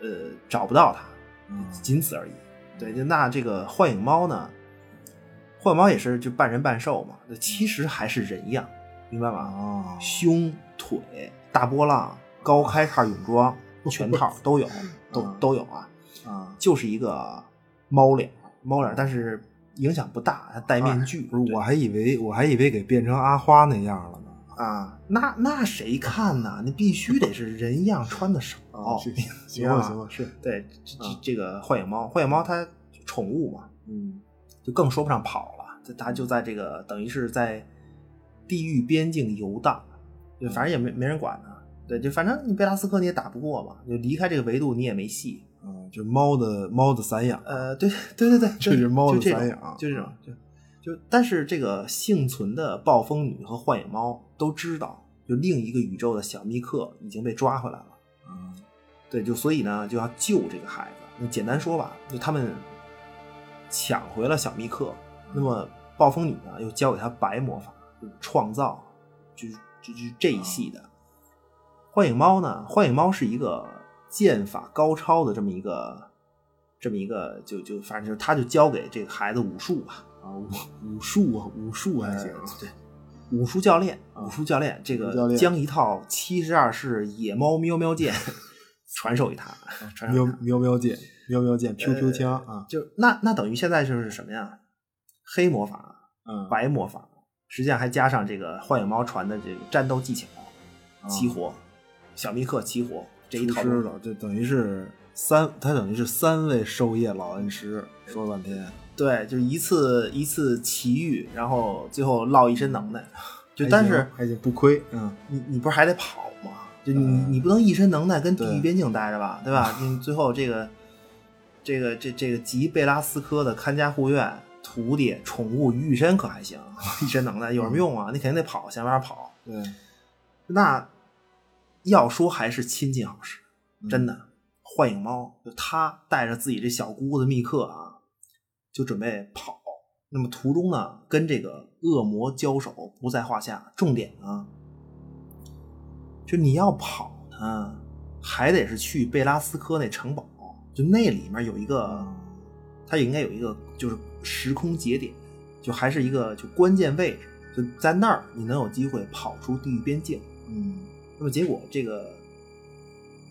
呃，找不到他，
嗯
仅此而已。对，就那这个幻影猫呢，幻影猫也是就半人半兽嘛，其实还是人样，明白吗？
啊，
胸、腿、大波浪、高开叉泳装，全套都有，都
啊
都有啊，
啊，
就是一个猫脸，猫脸，但是影响不大，它戴面具。
不是，我还以为我还以为给变成阿花那样了呢。
啊，那那谁看呢？你必须得是人样穿的少。
哦行
了
行吧，是，
对，这这
啊
这个幻影猫，幻影猫它宠物嘛，
嗯。
就更说不上跑了，它它就在这个等于是在地狱边境游荡，反正也没没人管它。对，就反正你贝拉斯科你也打不过嘛，就离开这个维度你也没戏。
啊，就猫的猫的散养，
呃，对对对对，
这是猫的散养
就这种，就就但是这个幸存的暴风女和幻影猫都知道，就另一个宇宙的小密克已经被抓回来了。
嗯
对，就所以呢，就要救这个孩子。那简单说吧，就他们抢回了小密克，那么暴风女呢又教给他白魔法，就是创造，就是就就这一系的。幻影猫呢，幻影猫是一个剑法高超的这么一个，这么一个，就就反正就是他就教给这个孩子武术吧，
啊，武武术啊，武术还行，
呃对，武术教练，
啊
武术教练，这个将一套七十二式野猫喵喵剑 [LAUGHS] 传授给他，传授
喵。喵喵剑，喵喵剑，Q Q
呃
枪啊，
就那那等于现在就是什么呀？黑魔法、
嗯，
白魔法，实际上还加上这个幻影猫传的这个战斗技巧，激活，小密克齐活这一套东西
出师了，这等于是三，他等于是三位授业老恩师，说了半天，
对，就是一次一次奇遇，然后最后落一身能耐。就但是
还行不亏，嗯，
你你不是还得跑吗？就你
嗯
你不能一身能耐跟地狱边境待着吧，对吧？[LAUGHS] 你最后这个这个这这个吉贝拉斯科的看家护院徒弟宠物于一身可还行，[LAUGHS] 一身能耐有什么用啊？你肯定得跑，想办法跑。
对，
那要说还是亲近好使，
嗯
真的。幻影猫就他带着自己这小姑子密克啊，就准备跑。那么途中呢，跟这个恶魔交手不在话下。重点呢，就你要跑呢，还得是去贝拉斯科那城堡，就那里面有一个，它应该有一个就是时空节点，就还是一个就关键位置，就在那儿你能有机会跑出地狱边境。
嗯
那么结果这个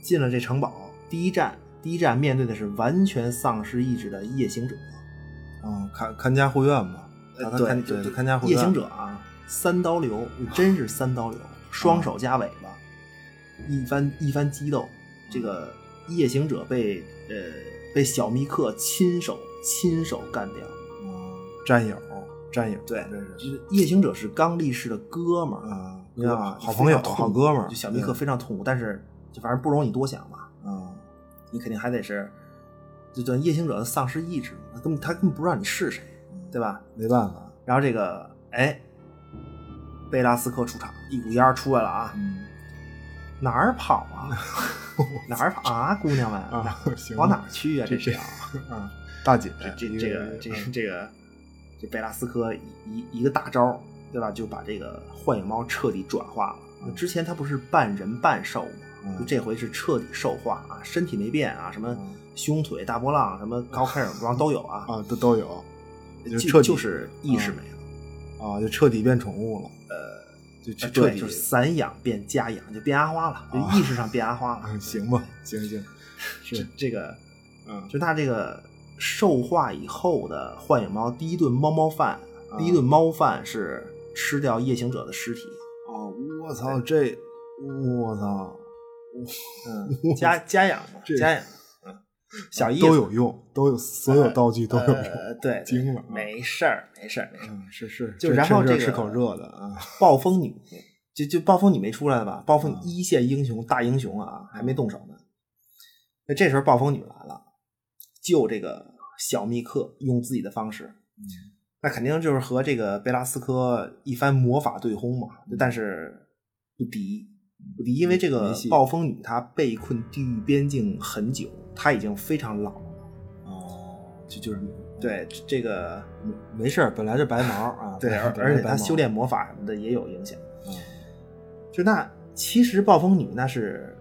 进了这城堡，第一站第一站面对的是完全丧失意志的夜行者。
嗯，看看家护院嘛，
呃对
对看家护院，
夜行者啊，三刀流，真是三刀流，双手加尾巴，一番一番激斗，这个夜行者被呃被小密克亲手亲手干掉。
嗯，战友战友，
对
这，
就是是夜行者是刚力士的哥们儿，
啊，
明白吗？
好朋友好哥们儿，
就小密克非常痛苦，但是就反正不容你多想嘛。
嗯
你肯定还得是，就叫夜行者丧失意志，他根本他根本不知道你是谁，对吧？
没办法，
然后这个哎，贝拉斯科出场，一股烟儿出来了啊，
嗯
哪儿跑啊？哪儿跑啊，姑娘们？往哪儿去啊？
这
是
啊，大姐，
这这这个这
嗯
这个这贝拉斯科一一个大招儿，对吧？就把这个幻影猫彻底转化了。
嗯
之前它不是半人半兽吗？
嗯
就这回是彻底兽化啊，身体没变啊，什么
嗯
胸腿、大波浪、什么高开耳装都有啊，
啊，都都有，
就
彻底
就是意识没了。
啊，就彻底变宠物了，呃，就就彻
对，
底
就是散养变家养，就变阿花了，就
啊
意识上变阿花了。[LAUGHS]
嗯行吧，行行，[LAUGHS]
这
是，
这个，
嗯，
就它这个兽化以后的幻影猫，第一顿猫猫饭，
啊
第一顿猫饭是吃掉夜行者的尸体，
哦，我操，这，我操，
嗯，家家养嘛，
这
家养，嗯，小意思
都有用，都有，所有道具都有用，
呃，对，
惊了啊
没事儿，没事儿，没事儿。
嗯，是是，
就然后这个
吃口热的啊，
暴风女，就就暴风女没出来吧？暴风
嗯
一线英雄大英雄啊，还没动手呢。那这时候暴风女来了，救这个小密克，用自己的方式，
嗯
那肯定就是和这个贝拉斯科一番魔法对轰嘛。但是不敌，不敌，因为这个暴风女她被困地狱边境很久，她已经非常老了。
哦，就就是
对这个，
没没事儿，本来就白毛啊，[LAUGHS]
对，而而且她修炼魔法什么的也有影响。
嗯
就那其实暴风女那是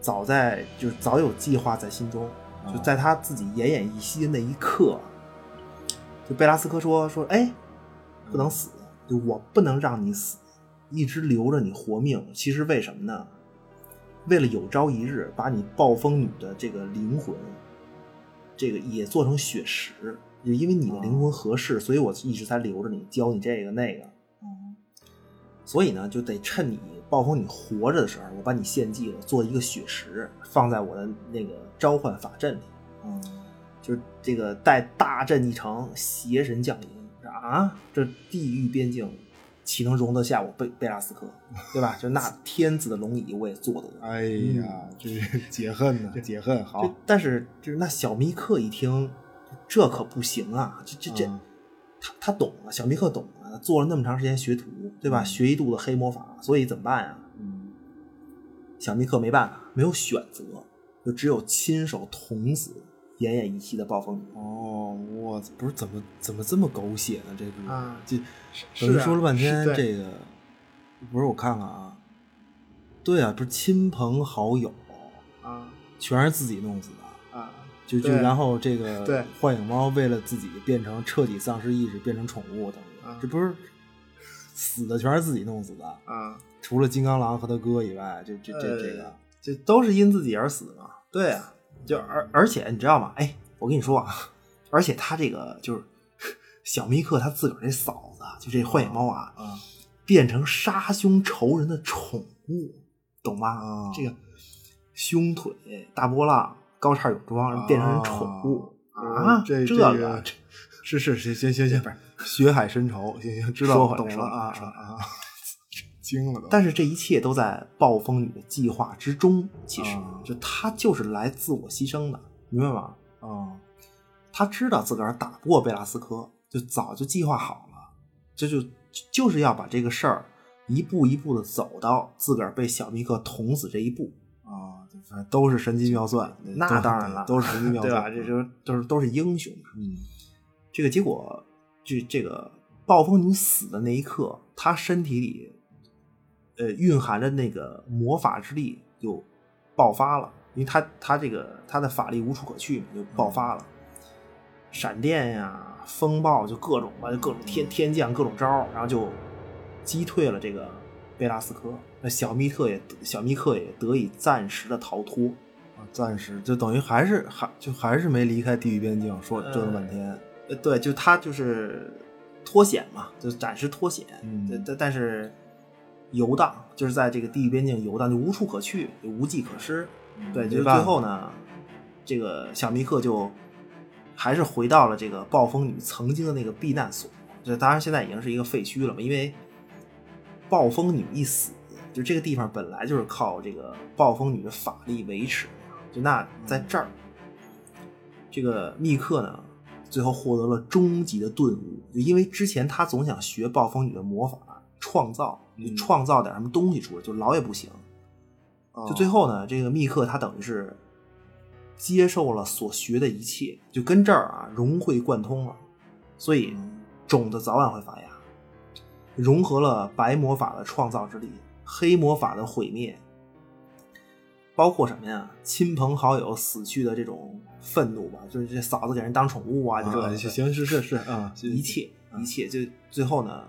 早在就是早有计划在心中，
啊
就在她自己奄奄一息的那一刻，就贝拉斯科说说哎，不能死，就我不能让你死，一直留着你活命。其实为什么呢？为了有朝一日把你暴风女的这个灵魂，这个也做成血石，就因为你的灵魂合适，所以我一直才留着你，教你这个那个。
嗯
所以呢，就得趁你暴风女活着的时候，我把你献祭了，做一个血石，放在我的那个召唤法阵里，
嗯
就是这个待大阵一成，邪神降临啊，这地狱边境岂能容得下我贝贝拉斯科，对吧？[LAUGHS] 就那天子的龙椅我也坐得。
哎呀，这是解恨呐，解恨，好，
但是就是那小密克一听，这可不行啊！这这这，
嗯
他他懂啊，小密克懂啊，做了那么长时间学徒，对吧？学一肚子黑魔法，所以怎么办呀？
嗯
小密克没办法，没有选择，就只有亲手捅死奄奄一息的暴风雨。
哦，我不是怎么怎么这么狗血呢？这部
啊
这等于说了半天这个，不是我看看啊，对啊，不是亲朋好友
啊
全是自己弄死的，
啊！
就就然后这个 [LAUGHS] 幻影猫为了自己变成彻底丧失意识，变成宠物，等于、
啊
这不是死的全是自己弄死的，
啊，
除了金刚狼和他哥以外，这这这这个
呃，这都是因自己而死嘛。对啊，就而而且你知道吗？哎，我跟你说啊，而且他这个就是 [LAUGHS] 小密克他自个儿这嫂子，就这幻影猫啊，
啊
变成杀兄仇人的宠物，懂吗？
啊
这个胸腿、大波浪、高叉泳装变成人宠物啊，
这
这
个
个
是是行行行行，
不是
血海深仇，行行知道
说回来
懂了啊啊，惊了都。
但是这一切都在暴风女的计划之中。其实，
啊
就她就是来自我牺牲的，明白吗？
啊
她知道自个儿打不过贝拉斯科，就早就计划好了，这就就是要把这个事儿一步一步的走到自个儿被小尼克捅死这一步。
啊，反正都是神机妙算，
那当然了，
都是神机 [LAUGHS] 妙算，
对吧？这就是都是都是英雄嘛。
嗯
这个结果，这这个暴风女死的那一刻，她身体里，呃，蕴含着那个魔法之力就爆发了，因为他他这个他的法力无处可去嘛，就爆发了，闪电呀、风暴就各种吧，就各种天天降各种招，然后就击退了这个贝拉斯科。那小密特也小密克也得以暂时的逃脱。
啊，暂时就等于还是还就还是没离开地狱边境，说折腾半天，
呃，对，就他就是脱险嘛，就暂时脱险，
嗯
但但但是游荡，就是在这个地狱边境游荡，就无处可去，就无计可施。对，就最后呢，这个小密克就还是回到了这个暴风女曾经的那个避难所。这当然现在已经是一个废墟了嘛，因为暴风女一死，就这个地方本来就是靠这个暴风女的法力维持的，就那在这儿，这个密克呢，最后获得了终极的顿悟，就因为之前他总想学暴风女的魔法，创造，
嗯
创造点什么东西出来，就老也不行。就最后呢，这个密克他等于是接受了所学的一切，就跟这儿啊融会贯通了，所以种子早晚会发芽，融合了白魔法的创造之力，黑魔法的毁灭，包括什么呀？亲朋好友死去的这种愤怒吧，就是这嫂子给人当宠物啊，就这个
行是是是啊，
一切一切，就最后呢，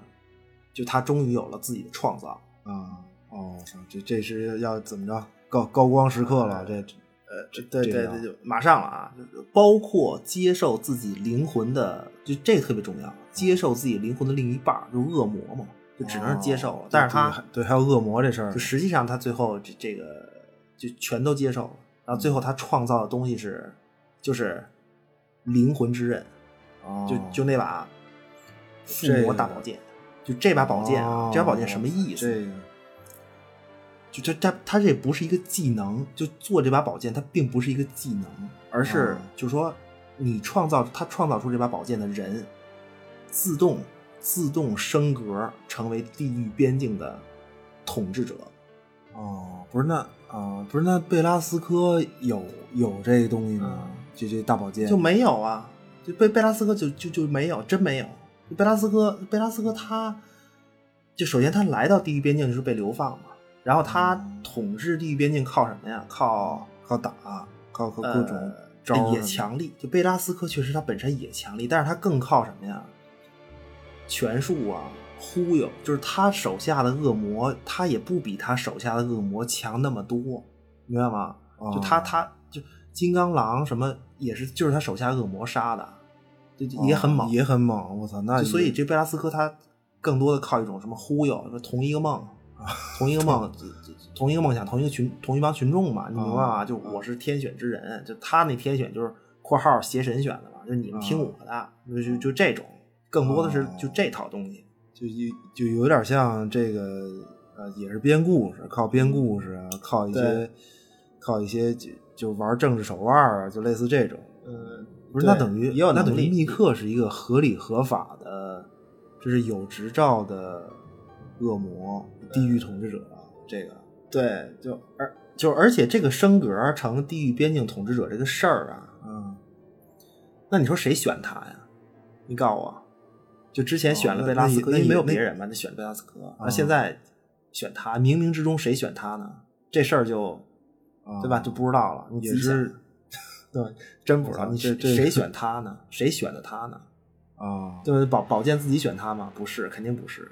就他终于有了自己的创造
啊。哦，这这是要怎么着？高高光时刻了，这
呃，这对对对，就马上了啊！包括接受自己灵魂的，就这个特别重要，接受自己灵魂的另一半，就恶魔嘛，就只能是接受了。但是他
对还有恶魔这事儿，
就实际上他最后这这个就全都接受了。然后最后他创造的东西是，就是灵魂之刃，就就那把附魔大宝剑，就这把宝剑啊，这把宝剑什么意思？
这个。
就这，他他这不是一个技能，就做这把宝剑，它并不是一个技能，而是就是说，你创造他创造出这把宝剑的人，自动自动升格成为地狱边境的统治者。
哦，不是那啊，不是那贝拉斯科有有这个东西吗？就这大宝剑
就没有啊？就贝贝拉斯科就就就没有，真没有。贝拉斯科贝拉斯科他，就首先他来到地狱边境就是被流放嘛。然后他统治地狱边境靠什么呀？靠
靠打，靠靠各种招
也强力。就贝拉斯科确实他本身也强力，但是他更靠什么呀？权术啊，忽悠。就是他手下的恶魔，他也不比他手下的恶魔强那么多，明白吗？就他他就金刚狼什么也是，就是他手下恶魔杀的，就也很猛，
也很猛。我操，那
所以这贝拉斯科他更多的靠一种什么忽悠，说同一个梦。[LAUGHS] 同一个梦，[LAUGHS] 同一个梦想，同一个群，同一帮群众嘛，你明白吗？就我是天选之人，就他那天选就是括号邪神选的嘛，就你们听我的，就就就这种，更多的是就这套东西，
就就就有点像这个呃，也是编故事，靠编故事啊，靠一些靠一些就就玩政治手腕啊，就类似这种。
嗯，
不是，那等于也有那等于密
克
是一个合理合法的，这是有执照的恶魔。地狱统治者，这个
对，就而就而且这个升格成地狱边境统治者这个事儿啊，
嗯，
那你说谁选他呀？你告诉我，就之前选了贝拉斯科，因为没有别人嘛，那选贝拉斯科，那现在选他，冥冥之中谁选他呢？这事儿就对吧？就不知道了。
也是
对，真不知道你这谁选他呢？谁选的他呢？
啊，
就是宝宝剑自己选他吗？不是，肯定不是。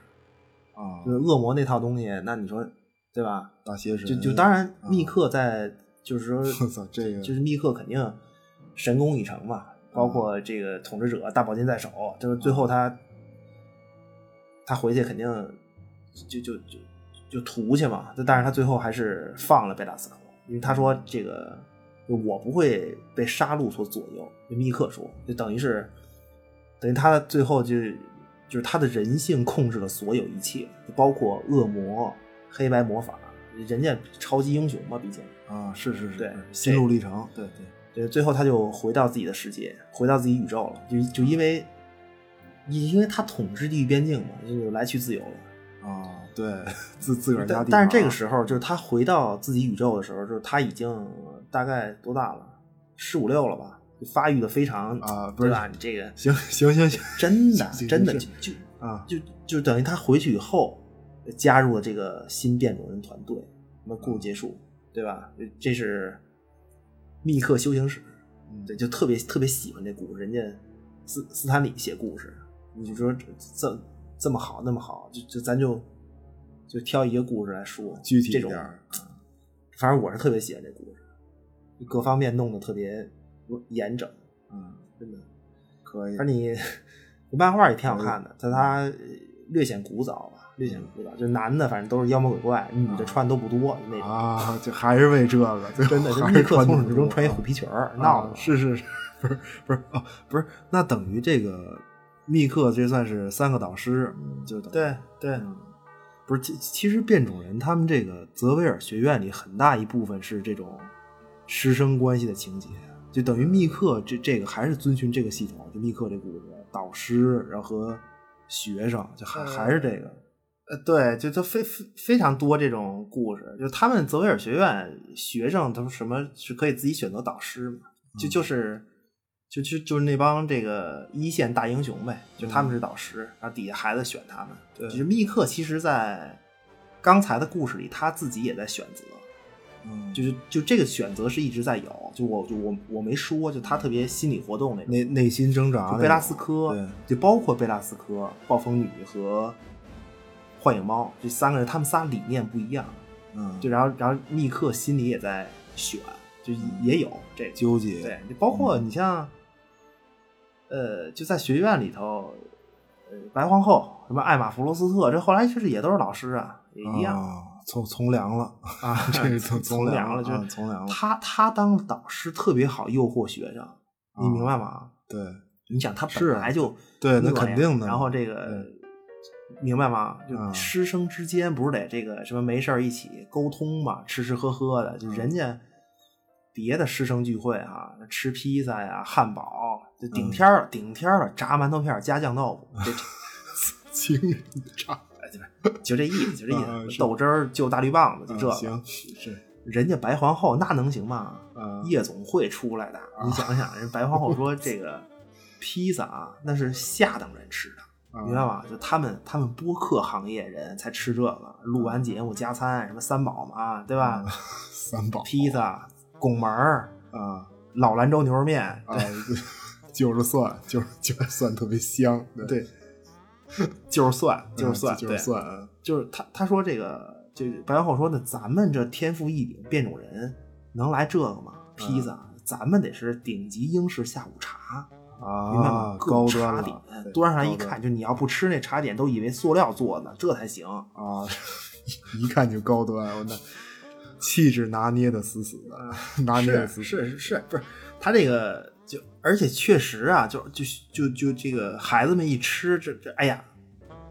啊，
就是恶魔那套东西，那你说对吧？
大邪神
就就当然，密克在就是说，
我操，这个
就是密克肯定神功已成嘛，包括这个统治者大宝剑在手，就是最后他他回去肯定就就就就屠去嘛，但是他最后还是放了贝拉斯科，因为他说这个我不会被杀戮所左右。密克说，就等于是等于他最后就。就是他的人性控制了所有一切，包括恶魔、黑白魔法，人家超级英雄嘛，毕竟
啊，是是是，
对，
心路历程，对对
对，最后他就回到自己的世界，回到自己宇宙了，就就因为，因为他统治地域边境嘛，就来去自由了
啊，对，自自个儿家地。
但是这个时候，就是他回到自己宇宙的时候，就是他已经大概多大了？十五六了吧？发育的非常
啊，不是
吧？你这个
行行行行，
真的真的就就
啊，
就就等于他回去以后加入了这个新变种人团队。那么故事结束，对吧？这是密克修行史，对，就特别特别喜欢这故事。人家斯斯坦李写故事，你就说这这么好，那么好，就就咱就就挑一个故事来说，
具体
这种，反正我是特别喜欢这故事，各方面弄得特别。严整，
嗯，
真的
可以。
而你，漫画也挺好看的，但它略显古早吧，略显古早。就男的，反正都是妖魔鬼怪，女的穿的都不多那种
啊，就还是为这个，
真的。就立刻从始至终穿一虎皮裙儿，闹的。
是是是，不是不是哦，不是。那等于这个密克这算是三个导师，就等
对对，
不是。其其实变种人他们这个泽维尔学院里很大一部分是这种师生关系的情节。就等于密克这这个还是遵循这个系统，就密克这故事，导师然后和学生就还还是这个，
呃，对，就就非非非常多这种故事，就他们泽维尔学院学生他们什么是可以自己选择导师嘛？就就是就就就是那帮这个一线大英雄呗，就他们是导师，然后底下孩子选他们。
对
就是密克，其实在刚才的故事里，他自己也在选择，
嗯，
就是就这个选择是一直在有，就我就我我没说，就他特别心理活动那种。
内内心挣扎
贝拉斯科
对，，
就包括贝拉斯科、暴风女和幻影猫这三个人，他们仨理念不一样。
嗯，
就然后然后密克心里也在选，就也有这个
纠结，
对，就包括你像，呃，就在学院里头，呃，白皇后什么艾玛弗罗斯特，这后来其实也都是老师啊，也一样。
啊，从从良了，
啊，[LAUGHS]
这是从
从
良
了，就
从良了。
他他当导师特别好诱惑学生，你明白吗？
对。
你想他本来就
对那肯定的。
然后这个明白吗？就
嗯
师生之间不是得这个什么没事儿一起沟通嘛，吃吃喝喝的，就
嗯
人家别的师生聚会啊，吃披萨呀、汉堡，就顶
嗯
天儿了，顶天儿了，炸馒头片儿加酱豆腐，这
情人差，
这就这意思，就这意思，
啊
豆汁儿就大绿棒子，就这个。
啊行是
人家白皇后那能行吗？
啊
夜总会出来的，你想想，人白皇后说这个披萨啊，那是下等人吃的，
啊
明白吗？就他们他们播客行业人才吃这个，录完节目加餐，什么三宝嘛，对吧？
三宝
披萨、拱门儿、
啊
老兰州牛肉面，[LAUGHS]
啊，对就是蒜，就是就是蒜特别香，对
对，就是蒜，
嗯
就是蒜，
就是蒜啊
就是他他说这个，就是白皇后说的，咱们这天赋异禀变种人能来这个吗？披萨，咱们得是顶级英式下午茶，明白吗
啊，？高端
茶点端上来一看，就你要不吃那茶点，都以为塑料做的，这才行。
啊，[LAUGHS] 一看就高端，我那气质拿捏的死死的，拿捏的死死
是是是，不是他这个就，而且确实啊，就就就就这个孩子们一吃，这这，哎呀，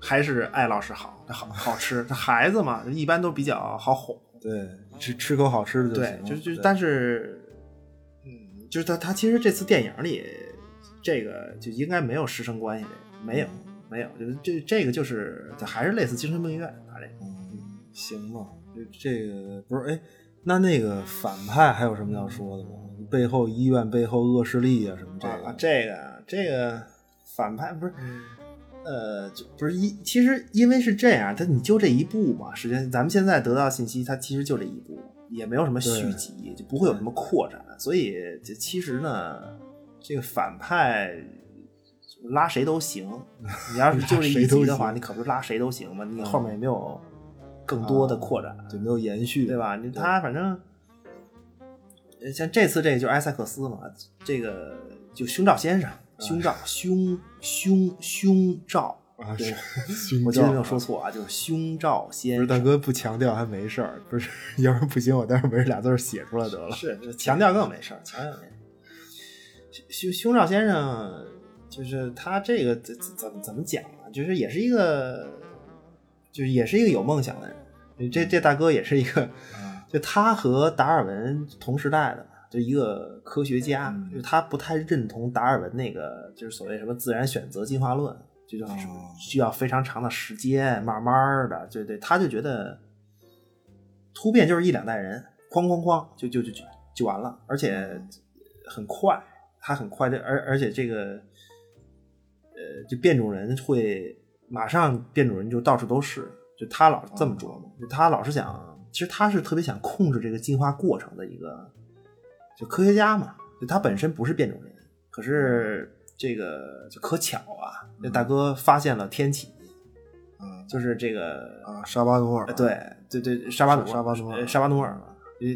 还是艾老师好，这好好吃。这孩子嘛，一般都比较好哄。
对，吃吃口好吃的就
对
行，
就就但是，嗯，就是他他其实这次电影里这个就应该没有师生关系，这个没有没有，就是这这个就是还是类似精神病院，他这个。
嗯，行吧，这这个不是哎，那那个反派还有什么要说的吗？背后医院背后恶势力啊什么这个，
啊，这个这个反派不是，呃，就不是一，其实因为是这样，他你就这一步嘛，实际上咱们现在得到信息，它其实就这一步，也没有什么续集，就不会有什么扩展，所以这其实呢，这个反派拉谁都行，你要是 [LAUGHS] 就这一集的话，你可不是拉谁都行吗？你后面也没有更多的扩展，
就没有延续，
对吧？你他反正，呃像这次这个就是埃塞克斯嘛，这个就胸罩先生，胸罩胸胸胸罩
啊
对 [LAUGHS] 我今天没有说错啊，就是胸罩先
不是大。哥不强调还没事儿，不是，要不然不行，我待会儿把这俩字儿写出来得了。
是这强调更没事儿，强调没事儿。胸胸罩先生就是他这个怎怎怎么讲啊？就是也是一个，就是也是一个有梦想的人。这这大哥也是一个，
啊 [LAUGHS]
就他和达尔文同时代的，就一个科学家，
嗯。
就是他不太认同达尔文那个就是所谓什么自然选择进化论，就就需要非常长的时间，慢慢的，对对，他就觉得突变就是一两代人，哐哐哐就就就就就完了，而且很快，他很快的，而而且这个呃，就变种人会马上变种人就到处都是，就他老这么琢磨，就他老是想，其实他是特别想控制这个进化过程的一个，就科学家嘛，就他本身不是变种人，可是这个就可巧啊，那大哥发现了天启，
嗯
就是这个
啊，沙巴努尔，
呃对对对，沙巴努
沙巴努尔
呃沙巴努尔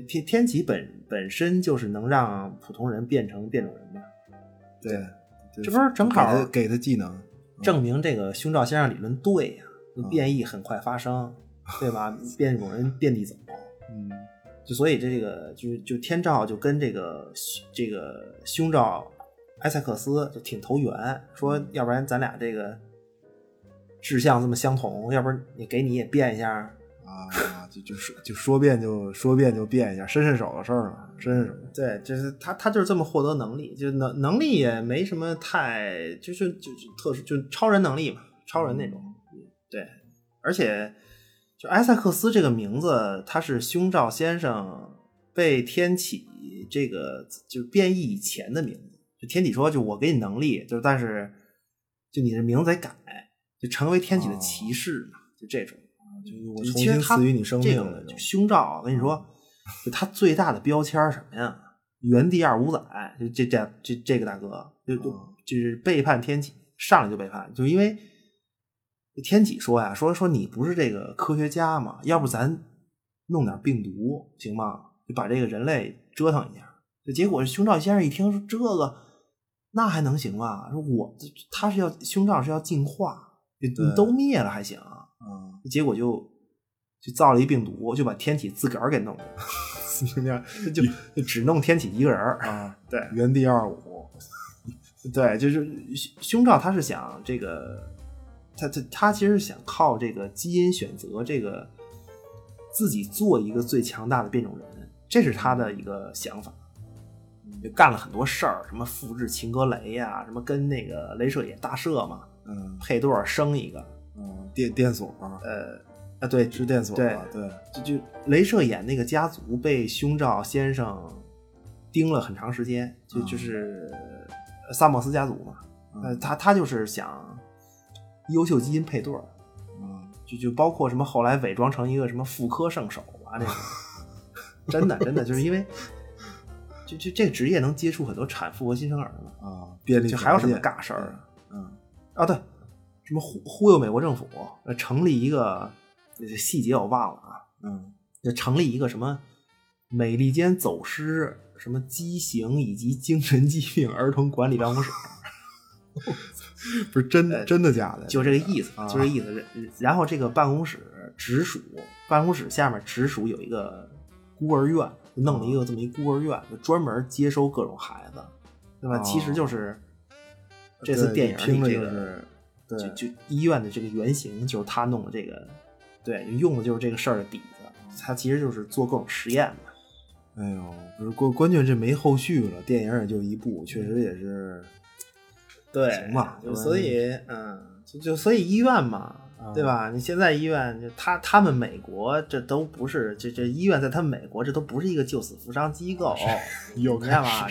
天天启本本身就是能让普通人变成变种人的，
对，
这不是正好
给他给他技能，
证明这个胸罩先生理论对呀、
嗯。
变异很快发生，对吧？变种人遍地走，
嗯。
就所以这个就就天照就跟这个这个胸罩埃塞克斯就挺投缘，说要不然咱俩这个志向这么相同，要不然你给你也变一下，
啊，就就说就说变就说变就变一下，伸伸手的事儿嘛，伸伸手。
对，就是他，他就是这么获得能力，就能能力也没什么太，就是就就特殊，就超人能力嘛，超人那种。对，而且就埃塞克斯这个名字，他是胸罩先生被天启这个就是变异以前的名字。就天启说，就我给你能力，就但是就你的名字得改，就成为天启的骑士嘛，就这种。
就是我重新赐予你生命那种。
胸罩，我跟你说，就他最大的标签儿什么呀？原地二五仔，就这这这这个大哥，就就
嗯
就是背叛天启，上来就背叛，就因为天启说呀，说说你不是这个科学家嘛，要不咱弄点病毒行吗？就把这个人类折腾一下。就结果胸罩先生一听说这个，那还能行吗？说我他是要胸罩是要进化，你都灭了还行。
嗯，
结果就就造了一病毒，就把天启自个儿给弄了，[LAUGHS] 就就就只弄天启一个人儿。
啊，[LAUGHS]
对
原地二五，
对，就是胸罩，他是想这个，他他他其实想靠这个基因选择，这个自己做一个最强大的变种人，这是他的一个想法。就干了很多事儿，什么复制秦格雷呀、什么跟那个镭射眼大射嘛，
嗯
配对生一个，
嗯，电电锁，
呃啊对，
是电锁
对？
对，
就就镭射眼那个家族被胸罩先生盯了很长时间，就
嗯
就是呃萨默斯家族嘛，呃，
嗯
他他就是想优秀基因配对儿，
嗯
就就包括什么后来伪装成一个什么妇科圣手啊，这种，真的真的就是因为，就就这个职业能接触很多产妇和新生儿嘛，
啊，便利
就还有什么尬事儿啊？
嗯
啊，对，什么忽忽悠美国政府，呃，成立一个这细节我忘了啊，
嗯
就成立一个什么美利坚走失、什么畸形以及精神疾病儿童管理办公室，[LAUGHS]
不是真的真的假的？
就这个意思，
啊
就这个意思。然然后这个办公室直属办公室下面直属有一个孤儿院，就弄了一个这么一孤儿院，就专门接收各种孩子，对吧？
哦
其实就是这次电影里这个
就是对
就就医院的这个原型就是他弄的这个，对，用的就是这个事儿的底子。他其实就是做各种实验嘛。
哎呦，不是关关键这没后续了，电影也就一部，确实也是
对，
行吧
就所以，嗯，就就所以医院嘛，对吧？你现在医院就他他们美国这都不是这这医院在他们美国这都不是一个救死扶伤机构，[LAUGHS]
又
你知道吧？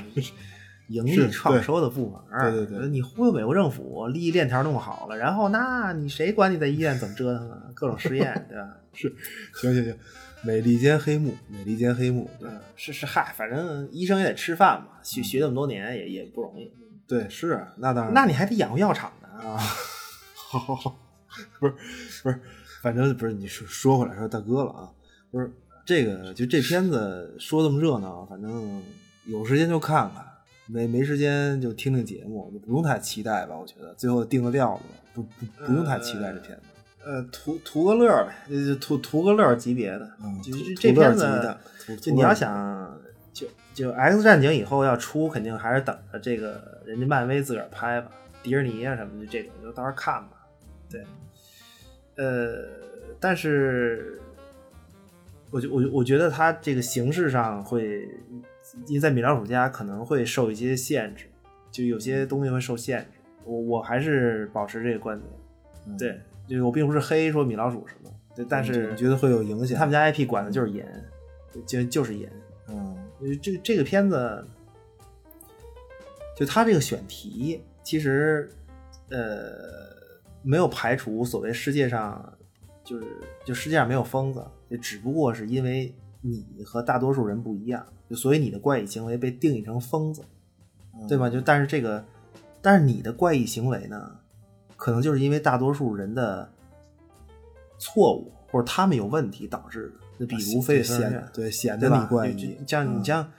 盈利创收的部门儿，
对对对
你忽悠美国政府，利益链条弄好了，然后那你谁管你在医院怎么折腾啊？各种实验，对吧？[LAUGHS]
是行行行，美利坚黑幕，美利坚黑幕，对
嗯，是是，嗨，反正医生也得吃饭嘛，学学这么多年也也不容易。
对是啊，那当然，
那你还得养活药厂呢
啊，好好好，不是不是，反正不是你说说回来说大哥了啊，不是这个就这片子说这么热闹，反正有时间就看看，没没时间就听听节目，就不用太期待吧，我觉得最后定个调子，不不不用太期待这片子，
呃，图图个乐呗，就就图图个乐级别的。
嗯，
就这片子，就你要想，就就 X 战警以后要出，肯定还是等着这个人家漫威自个儿拍吧，迪士尼啊什么的这种，就到时候看吧。对，呃，但是，我觉我我觉得它这个形式上会，因为在米老鼠家可能会受一些限制，就有些东西会受限制。我我还是保持这个观点。
嗯
对，就是我并不是黑说米老鼠什么，对，但是
你觉得会有影响？
他们家 IP 管的就是严，就就是严。
嗯
呃这这个片子，就他这个选题，其实呃没有排除所谓世界上就是就世界上没有疯子，也只不过是因为你和大多数人不一样，就所以你的怪异行为被定义成疯子，
嗯
对吧？就但是这个，但是你的怪异行为呢，可能就是因为大多数人的错误或者他们有问题导致的。就比如非得
显
得
对显？得你怪异
像你
嗯
像，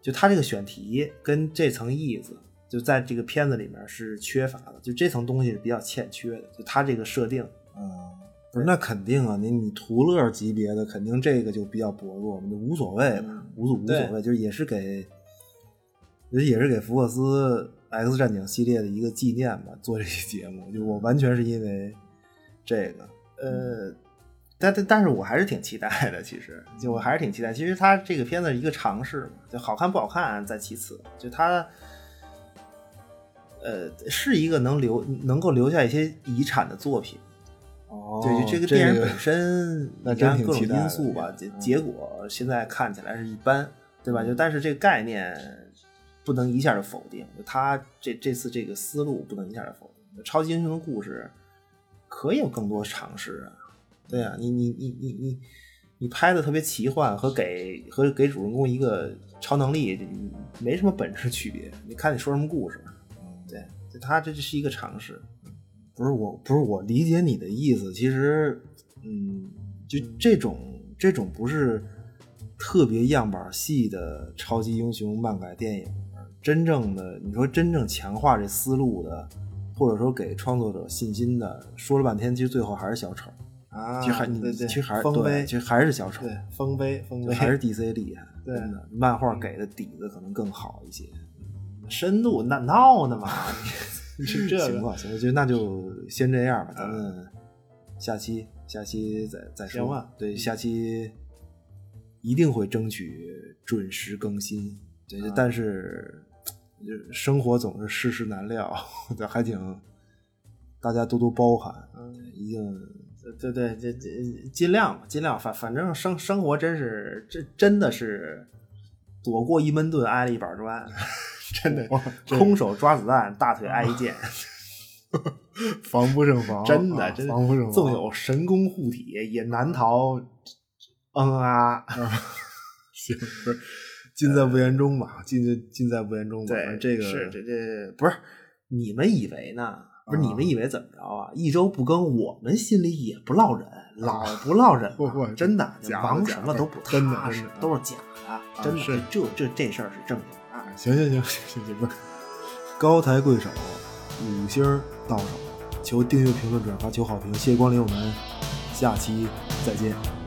就他这个选题跟这层意思，就在这个片子里面是缺乏的，就这层东西是比较欠缺的。就他这个设定，
嗯，不是那肯定啊，你你图乐级别的，肯定这个就比较薄弱，就无所谓吧，
嗯
无所无所谓，就是也是给，也是给福克斯 X 战警系列的一个纪念吧，做这期节目，就我完全是因为这个，
呃，但但但是我还是挺期待的。其实，就我还是挺期待。其实他这个片子是一个尝试嘛，就好看不好看在其次，就他。呃，是一个能留能够留下一些遗产的作品，
哦
对，就这个电影本身，
那
看各种因素吧，结
嗯
结果现在看起来是一般，对吧？就但是这个概念不能一下就否定，就他这这次这个思路不能一下就否定。超级英雄的故事可以有更多尝试啊，对啊，你你你你你你拍的特别奇幻，和给和给主人公一个超能力没什么本质区别。你看你说什么故事？对，就他这就是一个尝试。
不是我，不是我理解你的意思。其实，嗯，就这种这种不是特别样板戏的超级英雄漫改电影，真正的你说真正强化这思路的，或者说给创作者信心的，说了半天，其实最后还是小丑。
啊，
其实还
对对，
其实还是其实还是小丑，
对丰碑丰碑
还是 DC 厉害。
对
真的，漫画给的底子可能更好一些。
深度那闹呢嘛？[LAUGHS] 你是这个
行吧，行，就那就先这样吧，咱们下期下期再再说。
吧
对，下期一定会争取准时更新。对，
啊
但是就生活总是世事难料，[LAUGHS] 对，还挺大家多多包涵。
嗯
一定
对对，这这尽量吧，尽量反反正生生活真是真真的是躲过一闷盾，挨了一板砖，[LAUGHS] 真的空手抓子弹，大腿挨一剑，[LAUGHS]
防不胜防
真的
啊
真
防不胜防。
纵有神功护体，也难逃。嗯啊，[LAUGHS]
行，不是尽在不言中吧，尽在尽在不言中吧。
对，
这个
是这这不是你们以为呢？不是
啊
你们以为怎么着啊？一周不更，我们心里也不落忍，[LAUGHS] 老不落忍
不不
真的，忙什么都不
真的
踏实，都是假的，真的。
是
这这这这事儿是正经的。
行行行 [LAUGHS] 行行，不是高抬贵手，五星到手，求订阅、评论、转发，求好评，谢谢光临，我们下期再见。